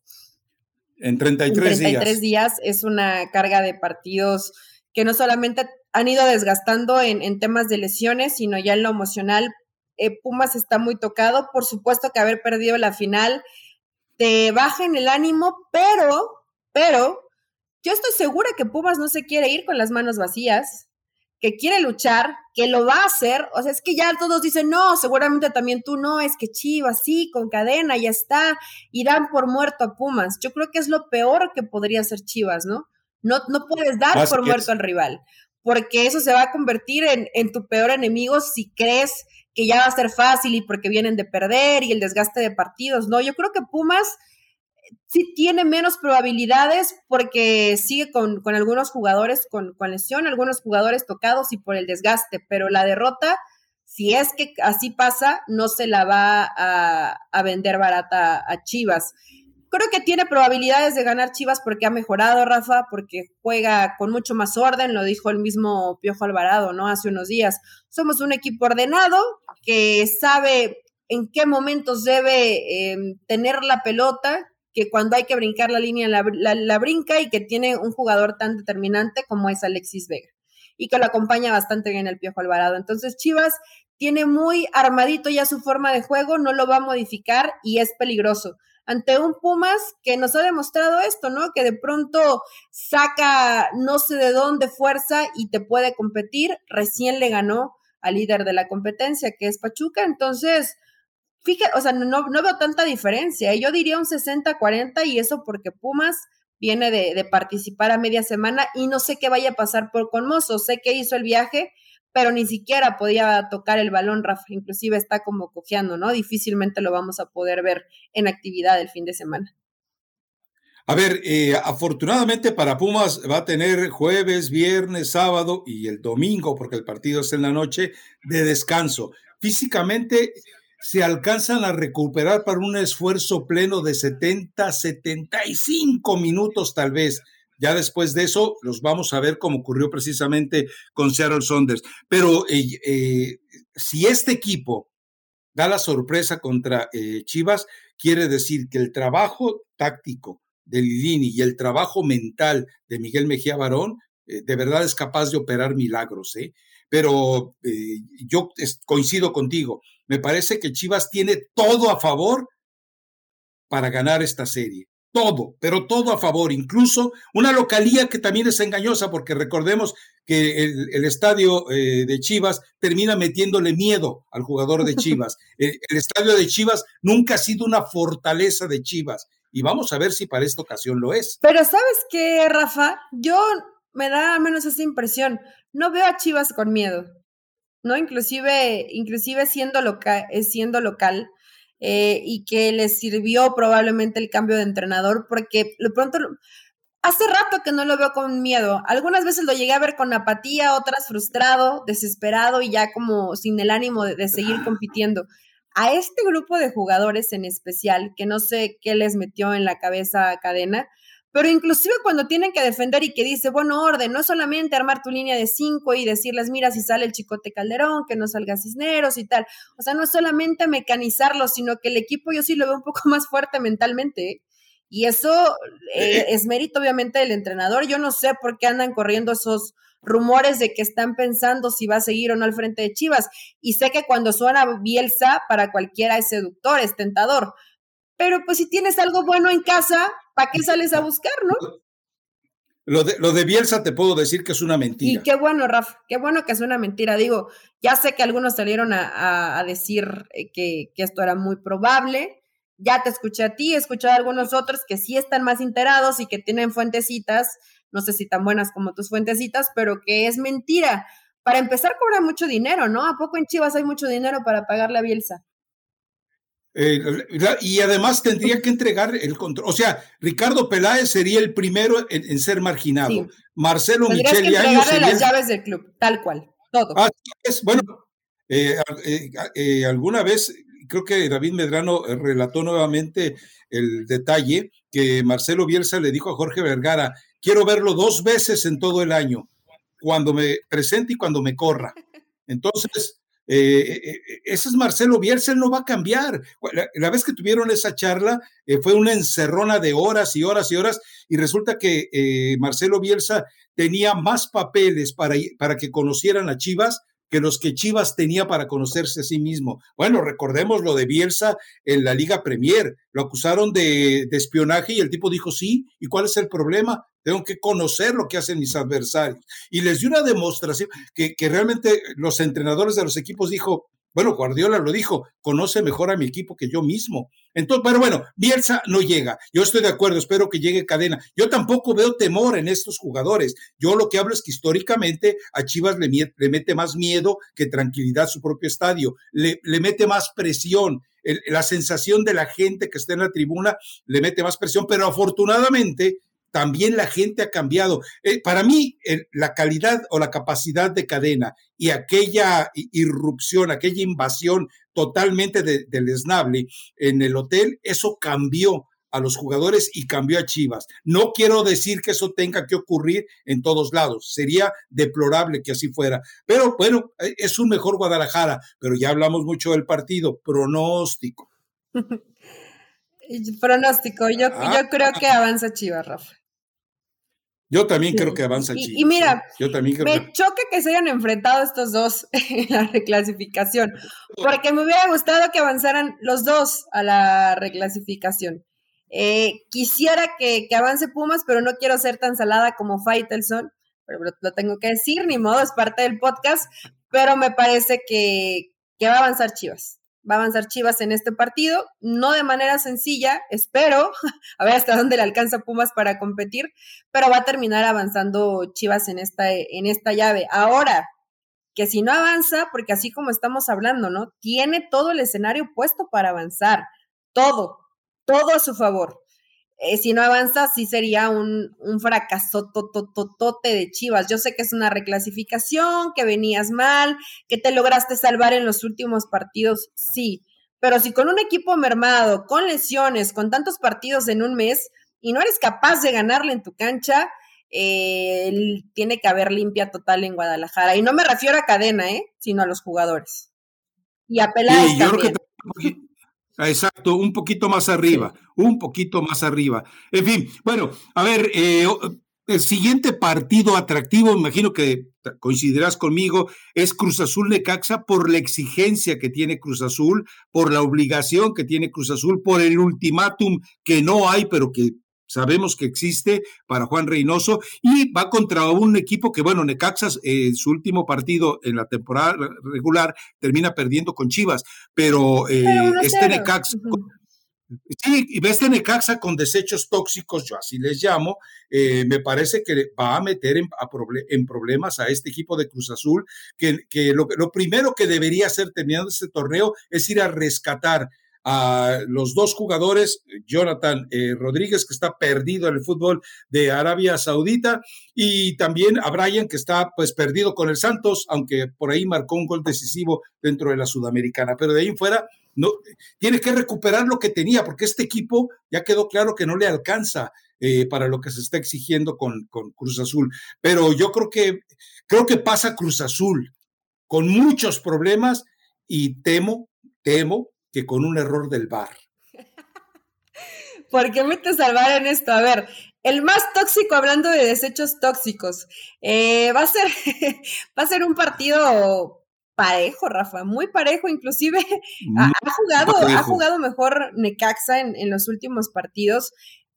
[SPEAKER 1] En 33,
[SPEAKER 2] en 33 días es una carga de partidos que no solamente han ido desgastando en, temas de lesiones, sino ya en lo emocional. Eh, Pumas está muy tocado, por supuesto que haber perdido la final te baja en el ánimo, pero, pero, yo estoy segura que Pumas no se quiere ir con las manos vacías, que quiere luchar, que lo va a hacer. O sea, es que ya todos dicen, no, seguramente también tú no, es que Chivas, sí, con cadena, ya está, y dan por muerto a Pumas. Yo creo que es lo peor que podría hacer Chivas, ¿no? No, no puedes dar por muerto al rival, porque eso se va a convertir en, en tu peor enemigo si crees que ya va a ser fácil y porque vienen de perder y el desgaste de partidos. No, yo creo que Pumas eh, sí tiene menos probabilidades porque sigue con, con algunos jugadores con, lesión, algunos jugadores tocados y por el desgaste, pero la derrota, si es que así pasa, no se la va a vender barata a Chivas. Creo que tiene probabilidades de ganar Chivas porque ha mejorado, Rafa, porque juega con mucho más orden, lo dijo el mismo Piojo Alvarado, ¿no? Hace unos días. Somos un equipo ordenado que sabe en qué momentos debe em, tener la pelota, que cuando hay que brincar la línea la, la, brinca y que tiene un jugador tan determinante como es Alexis Vega y que lo acompaña bastante bien el Piojo Alvarado. Entonces Chivas tiene muy armadito ya su forma de juego, no lo va a modificar y es peligroso ante un Pumas que nos ha demostrado esto, ¿no? Que de pronto saca no sé de dónde fuerza y te puede competir. Recién le ganó al líder de la competencia, que es Pachuca. Entonces, fíjate, o sea, no, no veo tanta diferencia. Yo diría un 60-40 y eso porque Pumas viene de, de, participar a media semana y no sé qué vaya a pasar por Conmozo. Sé que hizo el viaje, pero ni siquiera podía tocar el balón, Rafa, inclusive está como cojeando, ¿no? Difícilmente lo vamos a poder ver en actividad el fin de semana.
[SPEAKER 1] A ver, eh, afortunadamente para Pumas va a tener jueves, viernes, sábado y el domingo, porque el partido es en la noche, de descanso. Físicamente se alcanzan a recuperar para un esfuerzo pleno de 70, 75 minutos tal vez. Ya después de eso los vamos a ver como ocurrió precisamente con Seattle Saunders. Pero eh, eh, si este equipo da la sorpresa contra eh, Chivas, quiere decir que el trabajo táctico de Lilini y el trabajo mental de Miguel Mejía Barón de verdad es capaz de operar milagros. Pero yo coincido contigo, me parece que Chivas tiene todo a favor para ganar esta serie todo, pero todo a favor, incluso una localía que también es engañosa, porque recordemos que el, estadio eh, de Chivas termina metiéndole miedo al jugador de Chivas. el, estadio de Chivas nunca ha sido una fortaleza de Chivas y vamos a ver si para esta ocasión lo es.
[SPEAKER 2] Pero sabes qué, Rafa, yo me da al menos esa impresión, no veo a Chivas con miedo, ¿no? Inclusive, inclusive siendo, local, eh, siendo local, eh, y que les sirvió probablemente el cambio de entrenador, porque de pronto hace rato que no lo veo con miedo. Algunas veces lo llegué a ver con apatía, otras frustrado, desesperado y ya como sin el ánimo de, seguir compitiendo. A este grupo de jugadores en especial, que no sé qué les metió en la cabeza cadena, pero inclusive cuando tienen que defender y que dice, bueno, orden, no es solamente armar tu línea de cinco y decirles, mira, si sale el Chicote Calderón, que no salga Cisneros y tal. O sea, no es solamente mecanizarlo, sino que el equipo yo sí lo veo un poco más fuerte mentalmente. ¿eh? Y eso eh, eh. es mérito obviamente del entrenador. Yo no sé por qué andan corriendo esos rumores de que están pensando si va a seguir o no al frente de Chivas. Y sé que cuando suena Bielsa, para cualquiera es seductor, es tentador. Pero pues si tienes algo bueno en casa, ¿para qué sales a buscar, no?
[SPEAKER 1] Lo de, lo de Bielsa te puedo decir que es una mentira.
[SPEAKER 2] Y qué bueno, Rafa, qué bueno que es una mentira. Digo, ya sé que algunos salieron a, decir eh, que, que, esto era muy probable, ya te escuché a ti, he escuchado a algunos otros que sí están más enterados y que tienen fuentecitas, no sé si tan buenas como tus fuentecitas, pero que es mentira. Para empezar, cobra mucho dinero, ¿no? ¿A poco en Chivas hay mucho dinero para pagarle a Bielsa?
[SPEAKER 1] Eh, y además tendría que entregar el control. O sea, Ricardo Peláez sería el primero en, ser marginado. Marcelo Michel
[SPEAKER 2] y Año las llaves del club, tal cual, todo.
[SPEAKER 1] es, bueno, eh, eh, alguna vez creo que David Medrano relató nuevamente el detalle que Marcelo Bielsa le dijo a Jorge Vergara, quiero verlo dos veces en todo el año, cuando me presente y cuando me corra. Entonces, eh, eh, ese es Marcelo Bielsa, él no va a cambiar. La, vez que tuvieron esa charla fue una encerrona de horas y horas y horas y resulta que Marcelo Bielsa tenía más papeles para, para que conocieran a Chivas que los que Chivas tenía para conocerse a sí mismo. Bueno, recordemos lo de Bielsa en la Liga Premier. Lo acusaron de, espionaje y el tipo dijo, sí, ¿y cuál es el problema? Tengo que conocer lo que hacen mis adversarios. Y les dio una demostración que, que realmente los entrenadores de los equipos dijo, bueno, Guardiola lo dijo, conoce mejor a mi equipo que yo mismo. Entonces, pero bueno, Bielsa no llega. Yo estoy de acuerdo, espero que llegue cadena. Yo tampoco veo temor en estos jugadores. Yo lo que hablo es que históricamente a Chivas le, mete más miedo que tranquilidad su propio estadio, le mete más presión. la sensación de la gente que está en la tribuna le mete más presión, pero afortunadamente también la gente ha cambiado. Eh, para mí, la calidad o la capacidad de cadena y aquella irrupción, aquella invasión totalmente del esnable en el hotel, eso cambió a los jugadores y cambió a Chivas. No quiero decir que eso tenga que ocurrir en todos lados, sería deplorable que así fuera, pero bueno, e, es un mejor Guadalajara, pero ya hablamos mucho del partido, pronóstico.
[SPEAKER 2] pronóstico, yo, yo ah. creo que avanza Chivas, Rafa.
[SPEAKER 1] Yo también creo que avanza Chivas.
[SPEAKER 2] Y, mira, yo también me choca que se hayan enfrentado estos dos en la reclasificación, porque me hubiera gustado que avanzaran los dos a la reclasificación. Eh, quisiera que, avance Pumas, pero no quiero ser tan salada como Faitelson, pero lo tengo que decir, ni modo, es parte del podcast, pero me parece que, que va a avanzar Chivas va a avanzar Chivas en este partido, no de manera sencilla, espero, a ver hasta dónde le alcanza Pumas para competir, pero va a terminar avanzando Chivas en esta, en esta llave. Ahora, que si no avanza, porque así como estamos hablando, ¿no? Tiene todo el escenario puesto para avanzar, todo, todo a su favor. Eh, si no avanza, sí sería un, un fracaso totototote de Chivas. Yo sé que es una reclasificación, que venías mal, que te lograste salvar en los últimos partidos, sí. Pero si con un equipo mermado, con lesiones, con tantos partidos en un mes, y no eres capaz de ganarle en tu cancha, eh, tiene que haber limpia total en Guadalajara. Y no me refiero a cadena, ¿eh? sino a los jugadores. Y a Peláez también.
[SPEAKER 1] Exacto, un poquito más arriba, un poquito más arriba. En fin, bueno, a ver, eh, el siguiente partido atractivo, imagino que coincidirás conmigo, es Cruz Azul Necaxa por la exigencia que tiene Cruz Azul, por la obligación que tiene Cruz Azul, por el ultimátum que no hay, pero que sabemos que existe para Juan Reynoso y va contra un equipo que, bueno, Necaxa en eh, su último partido en la temporada regular termina perdiendo con Chivas, pero, eh, este Necaxa... Sí, y este Necaxa con desechos tóxicos, yo así les llamo, eh, me parece que va a meter en, en, problemas a este equipo de Cruz Azul, que, que lo, lo, primero que debería hacer terminando este torneo es ir a rescatar a los dos jugadores, Jonathan eh, Rodríguez, que está perdido en el fútbol de Arabia Saudita, y también a Brian, que está pues perdido con el Santos, aunque por ahí marcó un gol decisivo dentro de la Sudamericana. Pero de ahí en fuera, no, tiene que recuperar lo que tenía, porque este equipo ya quedó claro que no le alcanza eh, para lo que se está exigiendo con, con Cruz Azul. Pero yo creo que, creo que pasa Cruz Azul con muchos problemas y temo, temo que con un error del bar.
[SPEAKER 2] ¿Por qué me te salvar en esto? A ver, el más tóxico, hablando de desechos tóxicos, eh, va, a ser, va a ser un partido parejo, Rafa, muy parejo, inclusive ha, jugado, ha jugado mejor Necaxa en, en los últimos partidos.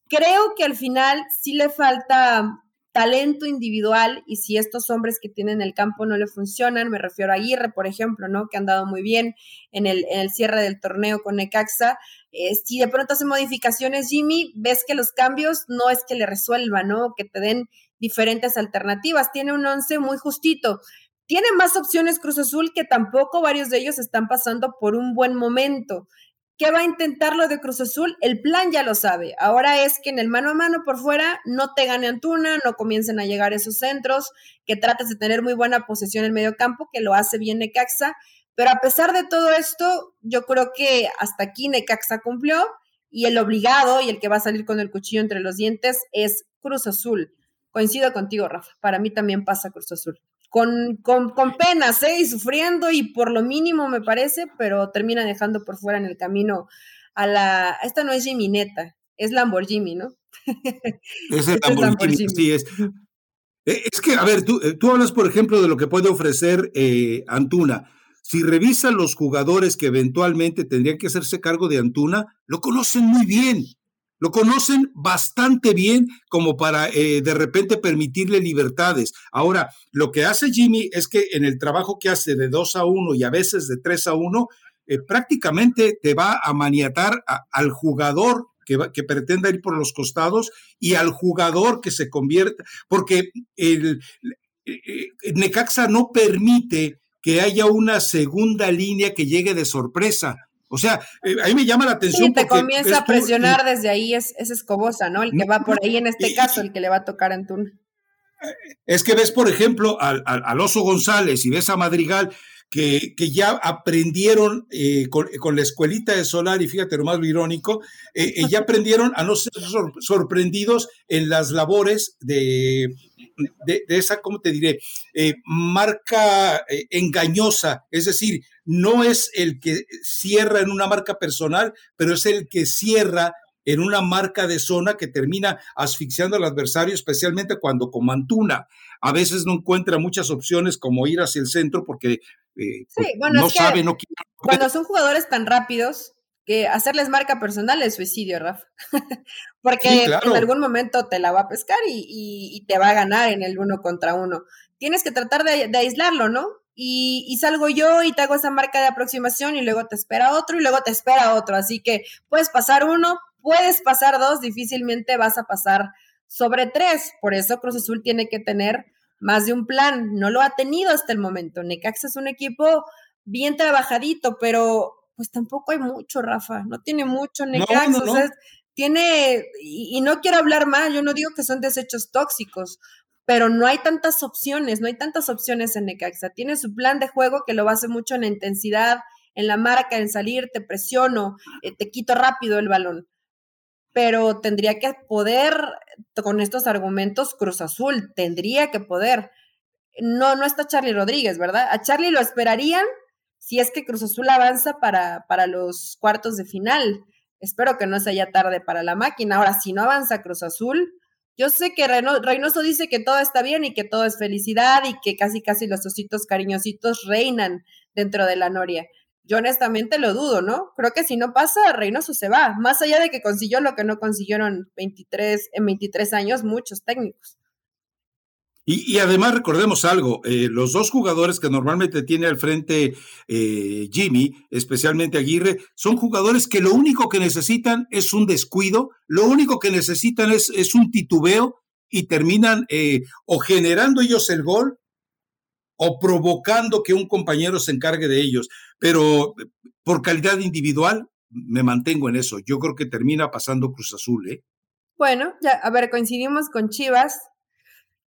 [SPEAKER 2] Creo que al final sí le falta talento individual y si estos hombres que tienen el campo no le funcionan, me refiero a Aguirre, por ejemplo, ¿no? Que han dado muy bien en el, en el cierre del torneo con Necaxa. Eh, si de pronto hace modificaciones, Jimmy, ves que los cambios no es que le resuelvan, ¿no? Que te den diferentes alternativas. Tiene un once muy justito. Tiene más opciones Cruz Azul que tampoco varios de ellos están pasando por un buen momento. ¿Qué va a intentar lo de Cruz Azul? El plan ya lo sabe. Ahora es que en el mano a mano por fuera no te gane Antuna, no comiencen a llegar esos centros, que trates de tener muy buena posesión en el medio campo, que lo hace bien Necaxa. Pero a pesar de todo esto, yo creo que hasta aquí Necaxa cumplió y el obligado y el que va a salir con el cuchillo entre los dientes es Cruz Azul. Coincido contigo, Rafa. Para mí también pasa Cruz Azul con, con, con, penas, ¿eh? Y sufriendo y por lo mínimo me parece, pero termina dejando por fuera en el camino a la... Esta no es Jimmy Neta, es Lamborghini, ¿no?
[SPEAKER 1] Es el Lamborghini, sí es. Eh, es que, a ver, tú, eh, tú hablas, por ejemplo, de lo que puede ofrecer eh, Antuna. Si revisan los jugadores que eventualmente tendrían que hacerse cargo de Antuna, lo conocen muy bien. Lo conocen bastante bien como para eh, de repente permitirle libertades. Ahora, lo que hace Jimmy es que en el trabajo que hace de 2 a 1 y a veces de 3 a 1, eh, prácticamente te va a maniatar al jugador que, que, pretenda ir por los costados y al jugador que se convierta, porque el, eh, Necaxa no permite que haya una segunda línea que llegue de sorpresa. O sea, eh, ahí me llama la atención.
[SPEAKER 2] Sí, te comienza a presionar desde ahí, es, es, Escobosa, ¿no? El que va por ahí en este caso, el que le va a tocar a Antuna.
[SPEAKER 1] Es que ves, por ejemplo, al, al, Oso González y ves a Madrigal, que, que, ya aprendieron eh, con, con, la escuelita de Solar, y fíjate lo más irónico, eh, eh, ya aprendieron a no ser sor, sorprendidos en las labores de, de, de esa, ¿cómo te diré? Eh, marca engañosa, es decir, no es el que cierra en una marca personal, pero es el que cierra en una marca de zona que termina asfixiando al adversario, especialmente cuando como Antuna a veces no encuentra muchas opciones como ir hacia el centro porque eh,
[SPEAKER 2] sí, bueno, no sabe, no quiere. Cuando son jugadores tan rápidos, que hacerles marca personal es suicidio, Rafa. Porque sí, claro. en algún momento te la va a pescar y, y, y, te va a ganar en el uno contra uno. Tienes que tratar de, de aislarlo, ¿no? Y, y, salgo yo y te hago esa marca de aproximación y luego te espera otro y luego te espera otro. Así que puedes pasar uno, puedes pasar dos, difícilmente vas a pasar sobre tres. Por eso Cruz Azul tiene que tener más de un plan. No lo ha tenido hasta el momento. Necaxa es un equipo bien trabajadito, pero pues tampoco hay mucho, Rafa, no tiene mucho Necaxa, no, no, no. o sea, tiene, y, y, no quiero hablar mal, yo no digo que son desechos tóxicos, pero no hay tantas opciones, no hay tantas opciones en Necaxa, tiene su plan de juego que lo basa mucho en la intensidad, en la marca, en salir, te presiono, eh, te quito rápido el balón, pero tendría que poder, con estos argumentos, Cruz Azul, tendría que poder. No, no está Charlie Rodríguez, ¿verdad? A Charlie lo esperarían si es que Cruz Azul avanza para, para los cuartos de final. Espero que no sea ya tarde para la máquina. Ahora, si no avanza Cruz Azul, yo sé que Reynoso dice que todo está bien y que todo es felicidad y que casi casi los ositos cariñositos reinan dentro de la noria. yo honestamente lo dudo, ¿no? Creo que si no pasa, Reynoso se va, más allá de que consiguió lo que no consiguieron 23, en 23 años muchos técnicos.
[SPEAKER 1] Y, además recordemos algo, eh, los dos jugadores que normalmente tiene al frente eh, Jimmy, especialmente Aguirre, son jugadores que lo único que necesitan es un descuido, lo único que necesitan es, es un titubeo y terminan eh, o generando ellos el gol o provocando que un compañero se encargue de ellos. Pero por calidad individual, me mantengo en eso. Yo creo que termina pasando Cruz Azul, ¿eh?
[SPEAKER 2] Bueno, ya, a ver, coincidimos con Chivas,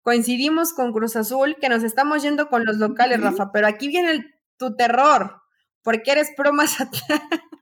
[SPEAKER 2] coincidimos con Cruz Azul, que nos estamos yendo con los locales, Rafa, pero aquí viene tu terror, porque eres pro Mazatlán.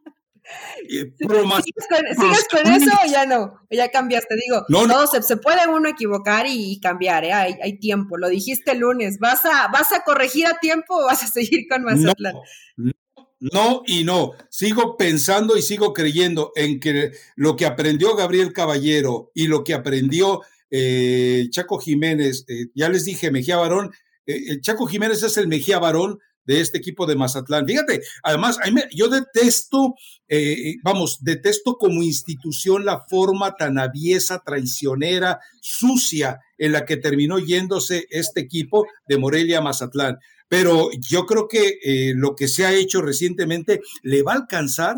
[SPEAKER 2] ¿Sigues con, eso o ya no? ya cambiaste? Digo, no, Se, puede uno equivocar y, cambiar, ¿eh? hay, tiempo. Lo dijiste el lunes. ¿Vas a, ¿Vas a corregir a tiempo o vas a seguir con Mazatlán?
[SPEAKER 1] No, no y no. Sigo pensando y sigo creyendo en que lo que aprendió Gabriel Caballero y lo que aprendió eh, Chaco Jiménez, eh, ya les dije, Mejía Barón, eh, Chaco Jiménez es el Mejía Barón de este equipo de Mazatlán. Fíjate, además, yo detesto, vamos, detesto como institución la forma tan aviesa, traicionera, sucia en la que terminó yéndose este equipo de Morelia Mazatlán. Pero yo creo que lo que se ha hecho recientemente le va a alcanzar,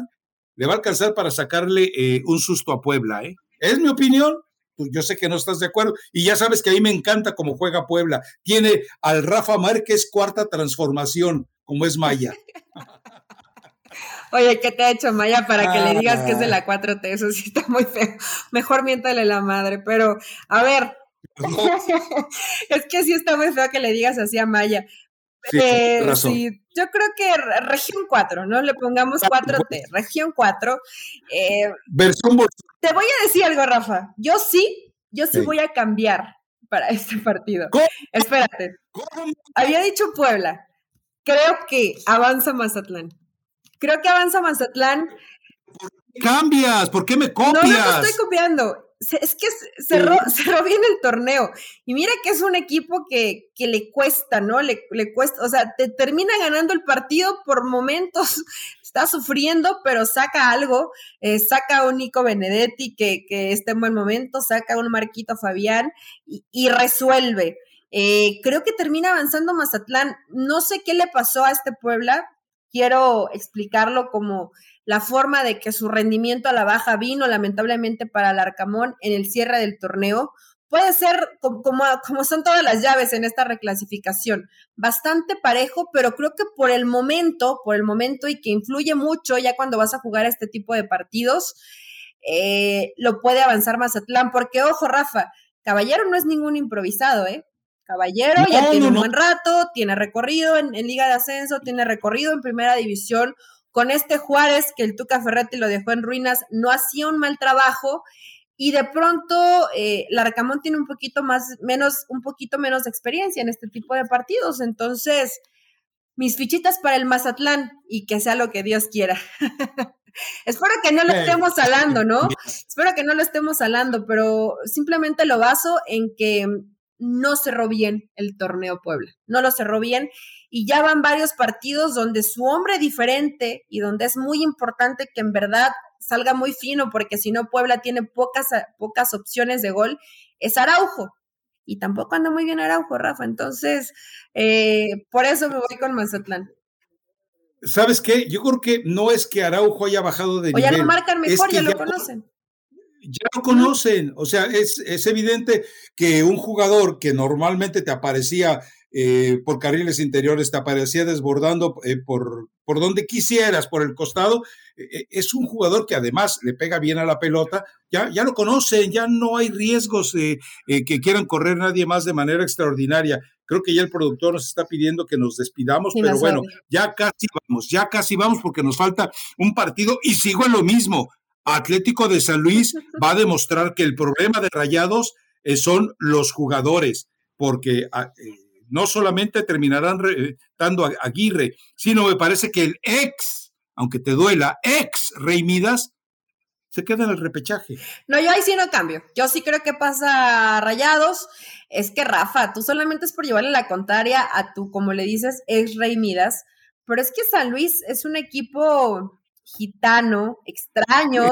[SPEAKER 1] le va a alcanzar para sacarle un susto a Puebla. Es mi opinión, yo sé que no estás de acuerdo, y ya sabes que a mí me encanta cómo juega Puebla. Tiene al Rafa Márquez cuarta transformación, como es Maya.
[SPEAKER 2] Oye, ¿qué te ha hecho Maya para que le digas que es de la 4T? Eso sí está muy feo. Mejor miéntale la madre, pero a ver. es que sí está muy feo que le digas así a Maya. Sí, eh, yo creo que región 4, ¿no? Le pongamos 4T, región 4. Eh, te voy a decir algo, Rafa. Yo sí, yo sí, voy a cambiar para este partido. Espérate. Había dicho Puebla. Creo que avanza Mazatlán. Creo que avanza Mazatlán.
[SPEAKER 1] ¿Por qué cambias? ¿Por qué me copias?
[SPEAKER 2] No, no te estoy copiando es que cerró, cerró, bien el torneo. Y mira que es un equipo que, que le cuesta, ¿no? Le, le, cuesta, o sea, te termina ganando el partido por momentos, está sufriendo, pero saca algo, eh, saca a un Nico Benedetti que, que, está en buen momento, saca a un Marquito Fabián y, resuelve. Eh, creo que termina avanzando Mazatlán. No sé qué le pasó a este Puebla, quiero explicarlo como la forma de que su rendimiento a la baja vino lamentablemente para el Arcamón en el cierre del torneo. Puede ser como, como, son todas las llaves en esta reclasificación, bastante parejo, pero creo que por el momento, por el momento y que influye mucho ya cuando vas a jugar este tipo de partidos, eh, lo puede avanzar Mazatlán, porque ojo, Rafa, Caballero no es ningún improvisado, ¿eh? Caballero ya tiene un buen rato, tiene recorrido en, Liga de Ascenso, tiene recorrido en Primera División. Con este Juárez, que el Tuca Ferretti lo dejó en ruinas, no hacía un mal trabajo. Y de pronto, eh, Larcamón tiene un poquito más, menos, un poquito menos de experiencia en este tipo de partidos. Entonces, mis fichitas para el Mazatlán y que sea lo que Dios quiera. Espero que no lo estemos hablando, ¿no? Espero que no lo estemos hablando, pero simplemente lo baso en que no cerró bien el torneo Puebla, no lo cerró bien y ya van varios partidos donde su hombre diferente y donde es muy importante que en verdad salga muy fino porque si no Puebla tiene pocas, pocas opciones de gol, es Araujo. Y tampoco anda muy bien Araujo, Rafa. Entonces, eh, por eso me voy con Mazatlán.
[SPEAKER 1] ¿Sabes qué? Yo creo que no es que Araujo haya bajado de
[SPEAKER 2] o
[SPEAKER 1] ya
[SPEAKER 2] lo marcan mejor, ya lo conocen
[SPEAKER 1] ya lo conocen. O sea, es, es, evidente que un jugador que normalmente te aparecía eh, por carriles interiores, te aparecía desbordando eh, por, por donde quisieras, por el costado, eh, es un jugador que además le pega bien a la pelota, ya, ya lo conocen, ya no hay riesgos que quieran correr nadie más de manera extraordinaria. Creo que ya el productor nos está pidiendo que nos despidamos, pero bueno, ya casi vamos, ya casi vamos porque nos falta un partido y sigo en lo mismo. Atlético de San Luis va a demostrar que el problema de Rayados eh, son los jugadores, porque ah, eh, no solamente terminarán dando a Aguirre, sino me parece que el ex, aunque te duela, ex Rey Midas, se queda en el repechaje.
[SPEAKER 2] No, yo ahí sí no cambio. Yo sí creo que pasa Rayados. Es que Rafa, tú solamente es por llevarle la contraria a tu, como le dices, ex Rey Midas pero es que San Luis es un equipo gitano, extraño,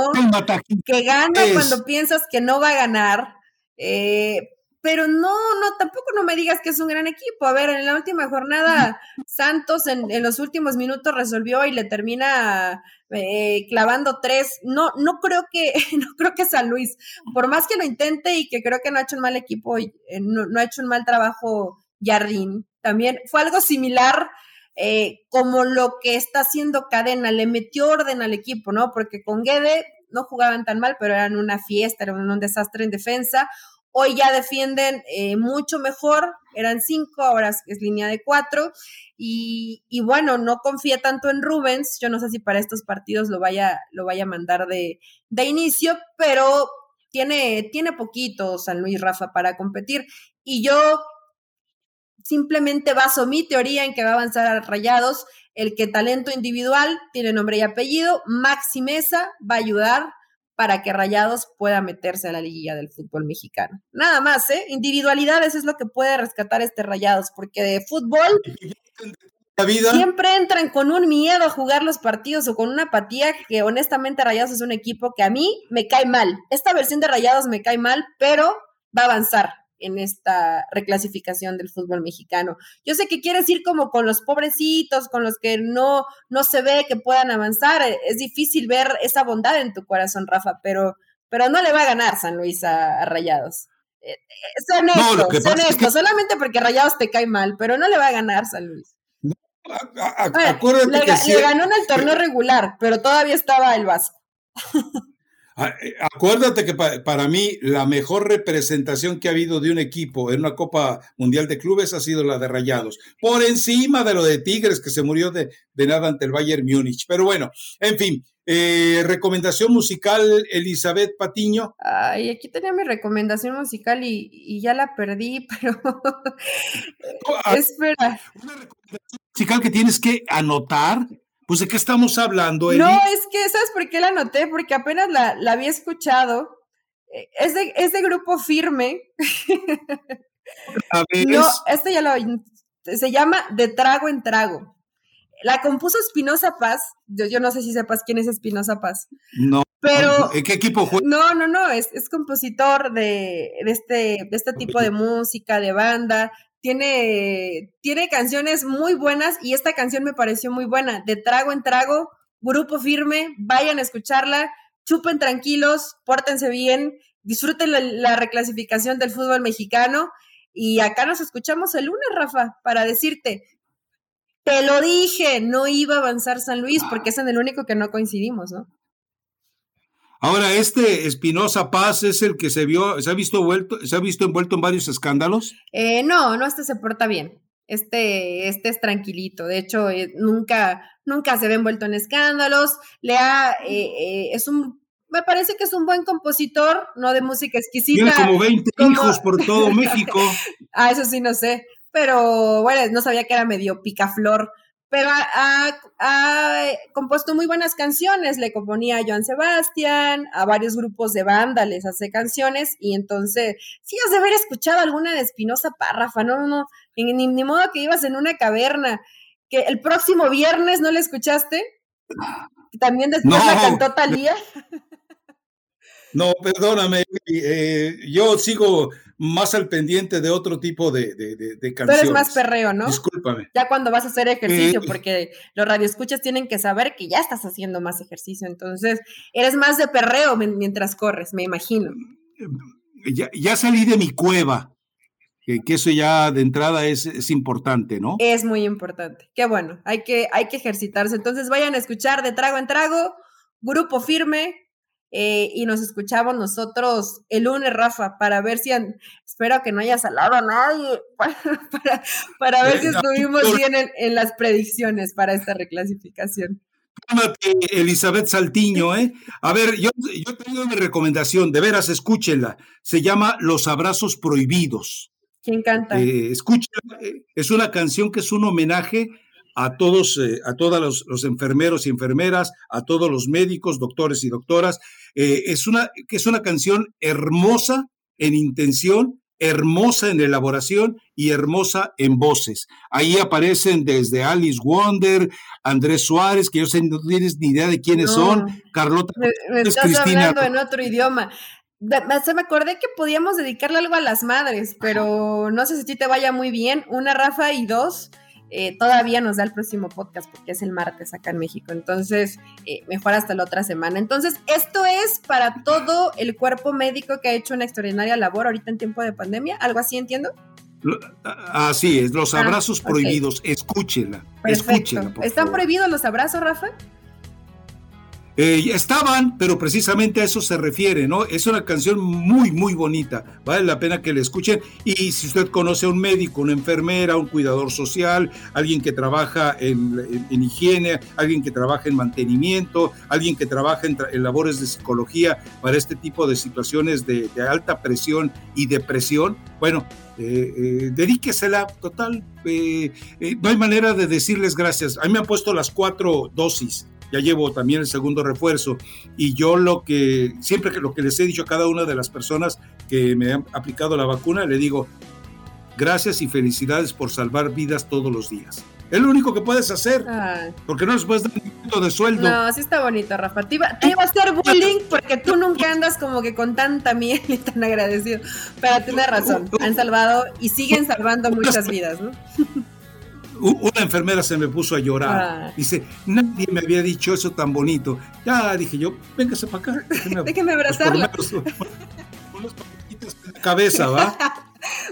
[SPEAKER 2] que gana cuando piensas que no va a ganar. Eh, pero no, no, tampoco no me digas que es un gran equipo. A ver, en la última jornada, Santos en, los últimos minutos resolvió y le termina eh, clavando tres. No, no creo que, no creo que San Luis, por más que lo intente y que creo que no ha hecho un mal equipo, eh, no, no ha hecho un mal trabajo Jardín, también fue algo similar. Eh, como lo que está haciendo Cadena, le metió orden al equipo, ¿no? Porque con Guede no jugaban tan mal, pero eran una fiesta, eran un desastre en defensa. Hoy ya defienden eh, mucho mejor, eran cinco, ahora es línea de cuatro. Y, bueno, no confía tanto en Rubens. Yo no sé si para estos partidos lo vaya, lo vaya a mandar de, de inicio, pero tiene, tiene poquito San Luis Rafa para competir. Y yo simplemente baso mi teoría en que va a avanzar a Rayados, el que talento individual tiene nombre y apellido, Maxi Mesa va a ayudar para que Rayados pueda meterse a la liguilla del fútbol mexicano. Nada más, ¿eh? Individualidades es lo que puede rescatar este Rayados, porque de fútbol siempre entran con un miedo a jugar los partidos o con una apatía que honestamente Rayados es un equipo que a mí me cae mal. Esta versión de Rayados me cae mal, pero va a avanzar en esta reclasificación del fútbol mexicano. Yo sé que quieres ir como con los pobrecitos, con los que no, no se ve que puedan avanzar. Es difícil ver esa bondad en tu corazón, Rafa, pero, pero no le va a ganar San Luis a, Rayados. Eh, eh, son esto, solamente porque Rayados te cae mal, pero no le va a ganar San Luis. le, ganó en el torneo regular, pero todavía estaba el Vasco.
[SPEAKER 1] Ah, eh, acuérdate que para mí la mejor representación que ha habido de un equipo en una Copa Mundial de Clubes ha sido la de Rayados, por encima de lo de Tigres que se murió de, nada ante el Bayern Múnich. Pero bueno, en fin, eh, recomendación musical, Elizabeth Patiño.
[SPEAKER 2] Ay, aquí tenía mi recomendación musical y, ya la perdí, pero
[SPEAKER 1] oh, espera. Una recomendación musical que tienes que anotar pues de qué estamos hablando,
[SPEAKER 2] No, es que, ¿sabes por qué la noté? Porque apenas la, había escuchado. Eh, es de, es de grupo firme. No, este ya lo. Se llama De Trago en Trago. La compuso Espinosa Paz. Yo, no sé si sepas quién es Espinosa Paz.
[SPEAKER 1] No.
[SPEAKER 2] Pero.
[SPEAKER 1] ¿En qué equipo juega?
[SPEAKER 2] No, no, no. Es, es compositor de, de, este, de este tipo de música, de banda tiene, tiene canciones muy buenas y esta canción me pareció muy buena. De trago en trago, grupo firme, vayan a escucharla, chupen tranquilos, pórtense bien, disfruten la, reclasificación del fútbol mexicano y acá nos escuchamos el lunes, Rafa, para decirte, te lo dije, no iba a avanzar San Luis porque es en el único que no coincidimos, ¿no?
[SPEAKER 1] Ahora, este Espinosa Paz es el que se vio, se ha visto vuelto, se ha visto envuelto en varios escándalos.
[SPEAKER 2] Eh, no, no, este se porta bien. Este, este es tranquilito. De hecho, eh, nunca, nunca se ve envuelto en escándalos. Le ha, eh, es un, me parece que es un buen compositor, no de música exquisita.
[SPEAKER 1] Tiene como 20 hijos por todo México.
[SPEAKER 2] ah, eso sí no sé. Pero bueno, no sabía que era medio picaflor pero ha, compuesto muy buenas canciones, le componía a Joan Sebastián, a varios grupos de banda les hace canciones, y entonces, sí has de haber escuchado alguna de Espinosa Párrafa, no, no, ni, ni, modo que ibas en una caverna, que el próximo viernes no le escuchaste, también después la cantó Talía.
[SPEAKER 1] No, perdóname, eh, yo sigo más al pendiente de otro tipo de, de, canciones.
[SPEAKER 2] Tú eres más perreo, ¿no?
[SPEAKER 1] Discúlpame.
[SPEAKER 2] Ya cuando vas a hacer ejercicio, eh, porque los radioescuchas tienen que saber que ya estás haciendo más ejercicio, entonces eres más de perreo mientras corres, me imagino.
[SPEAKER 1] Ya, ya salí de mi cueva, que, eso ya de entrada es, es, importante, ¿no?
[SPEAKER 2] Es muy importante. Qué bueno, hay que, hay que ejercitarse. Entonces vayan a escuchar de trago en trago, grupo firme, eh, y nos escuchamos nosotros el lunes, Rafa, para ver si, espero que no haya salado a nadie, para, ver si estuvimos bien en, las predicciones para esta reclasificación.
[SPEAKER 1] Elizabeth Saltiño, ¿eh? A ver, yo, yo tengo una recomendación, de veras, escúchenla. Se llama Los Abrazos Prohibidos.
[SPEAKER 2] ¿Quién canta?
[SPEAKER 1] Eh, escúchenla, eh, es una canción que es un homenaje a todos, eh, a todos los, enfermeros y enfermeras, a todos los médicos, doctores y doctoras. Eh, es, una, es una canción hermosa en intención, hermosa en elaboración y hermosa en voces. Ahí aparecen desde Alice Wonder, Andrés Suárez, que yo sé, no tienes ni idea de quiénes son, Carlota.
[SPEAKER 2] Me, estás hablando en otro idioma. Se me acordé que podíamos dedicarle algo a las madres, pero no sé si a ti te vaya muy bien. Una, Rafa, y dos, eh, todavía nos da el próximo podcast porque es el martes acá en México. Entonces, eh, mejor hasta la otra semana. Entonces, esto es para todo el cuerpo médico que ha hecho una extraordinaria labor ahorita en tiempo de pandemia. ¿Algo así entiendo?
[SPEAKER 1] Así es, los ah, abrazos prohibidos, escúchela. Escúchela,
[SPEAKER 2] ¿Están prohibidos los abrazos, Rafa?
[SPEAKER 1] Eh, estaban, pero precisamente a eso se refiere, ¿no? Es una canción muy, muy bonita, vale la pena que la escuchen. Y si usted conoce a un médico, una enfermera, un cuidador social, alguien que trabaja en, higiene, alguien que trabaja en mantenimiento, alguien que trabaja en, labores de psicología para este tipo de situaciones de, alta presión y depresión, bueno, eh, eh, dedíquesela, total. no hay manera de decirles gracias. A mí me han puesto las cuatro dosis ya llevo también el segundo refuerzo y yo lo que siempre que lo que les he dicho a cada una de las personas que me han aplicado la vacuna, le digo gracias y felicidades por salvar vidas todos los días. Es lo único que puedes hacer. Porque no les puedes dar un de sueldo.
[SPEAKER 2] No, sí está bonito, Rafa. Te iba, a hacer bullying porque tú nunca andas como que con tanta miel y tan agradecido. Pero tienes razón. Han salvado y siguen salvando muchas vidas, ¿no?
[SPEAKER 1] Una enfermera se me puso a llorar. Ah. Dice, nadie me había dicho eso tan bonito. Ya dije yo, véngase para acá.
[SPEAKER 2] Déjeme, abrazarla.
[SPEAKER 1] unos en la cabeza, ¿va?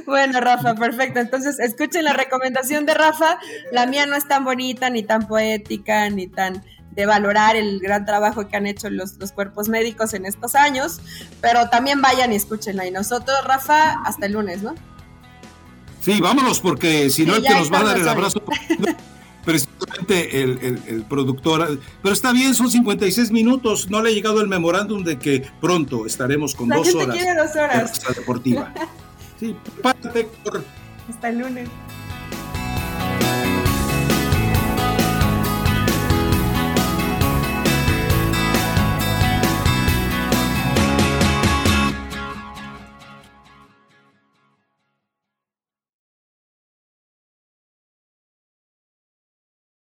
[SPEAKER 2] Bueno, Rafa, perfecto. Entonces, escuchen la recomendación de Rafa. La mía no es tan bonita, ni tan poética, ni tan de valorar el gran trabajo que han hecho los, los cuerpos médicos en estos años, pero también vayan y escúchenla. Y nosotros, Rafa, hasta el lunes, ¿no?
[SPEAKER 1] Sí, vámonos, porque si no, el que nos va a dar el abrazo precisamente el, productor. Pero está bien, son 56 minutos. No le ha llegado el memorándum de que pronto estaremos con dos horas.
[SPEAKER 2] Quiere dos horas.
[SPEAKER 1] deportiva. Sí, prepárate.
[SPEAKER 2] Hasta el lunes.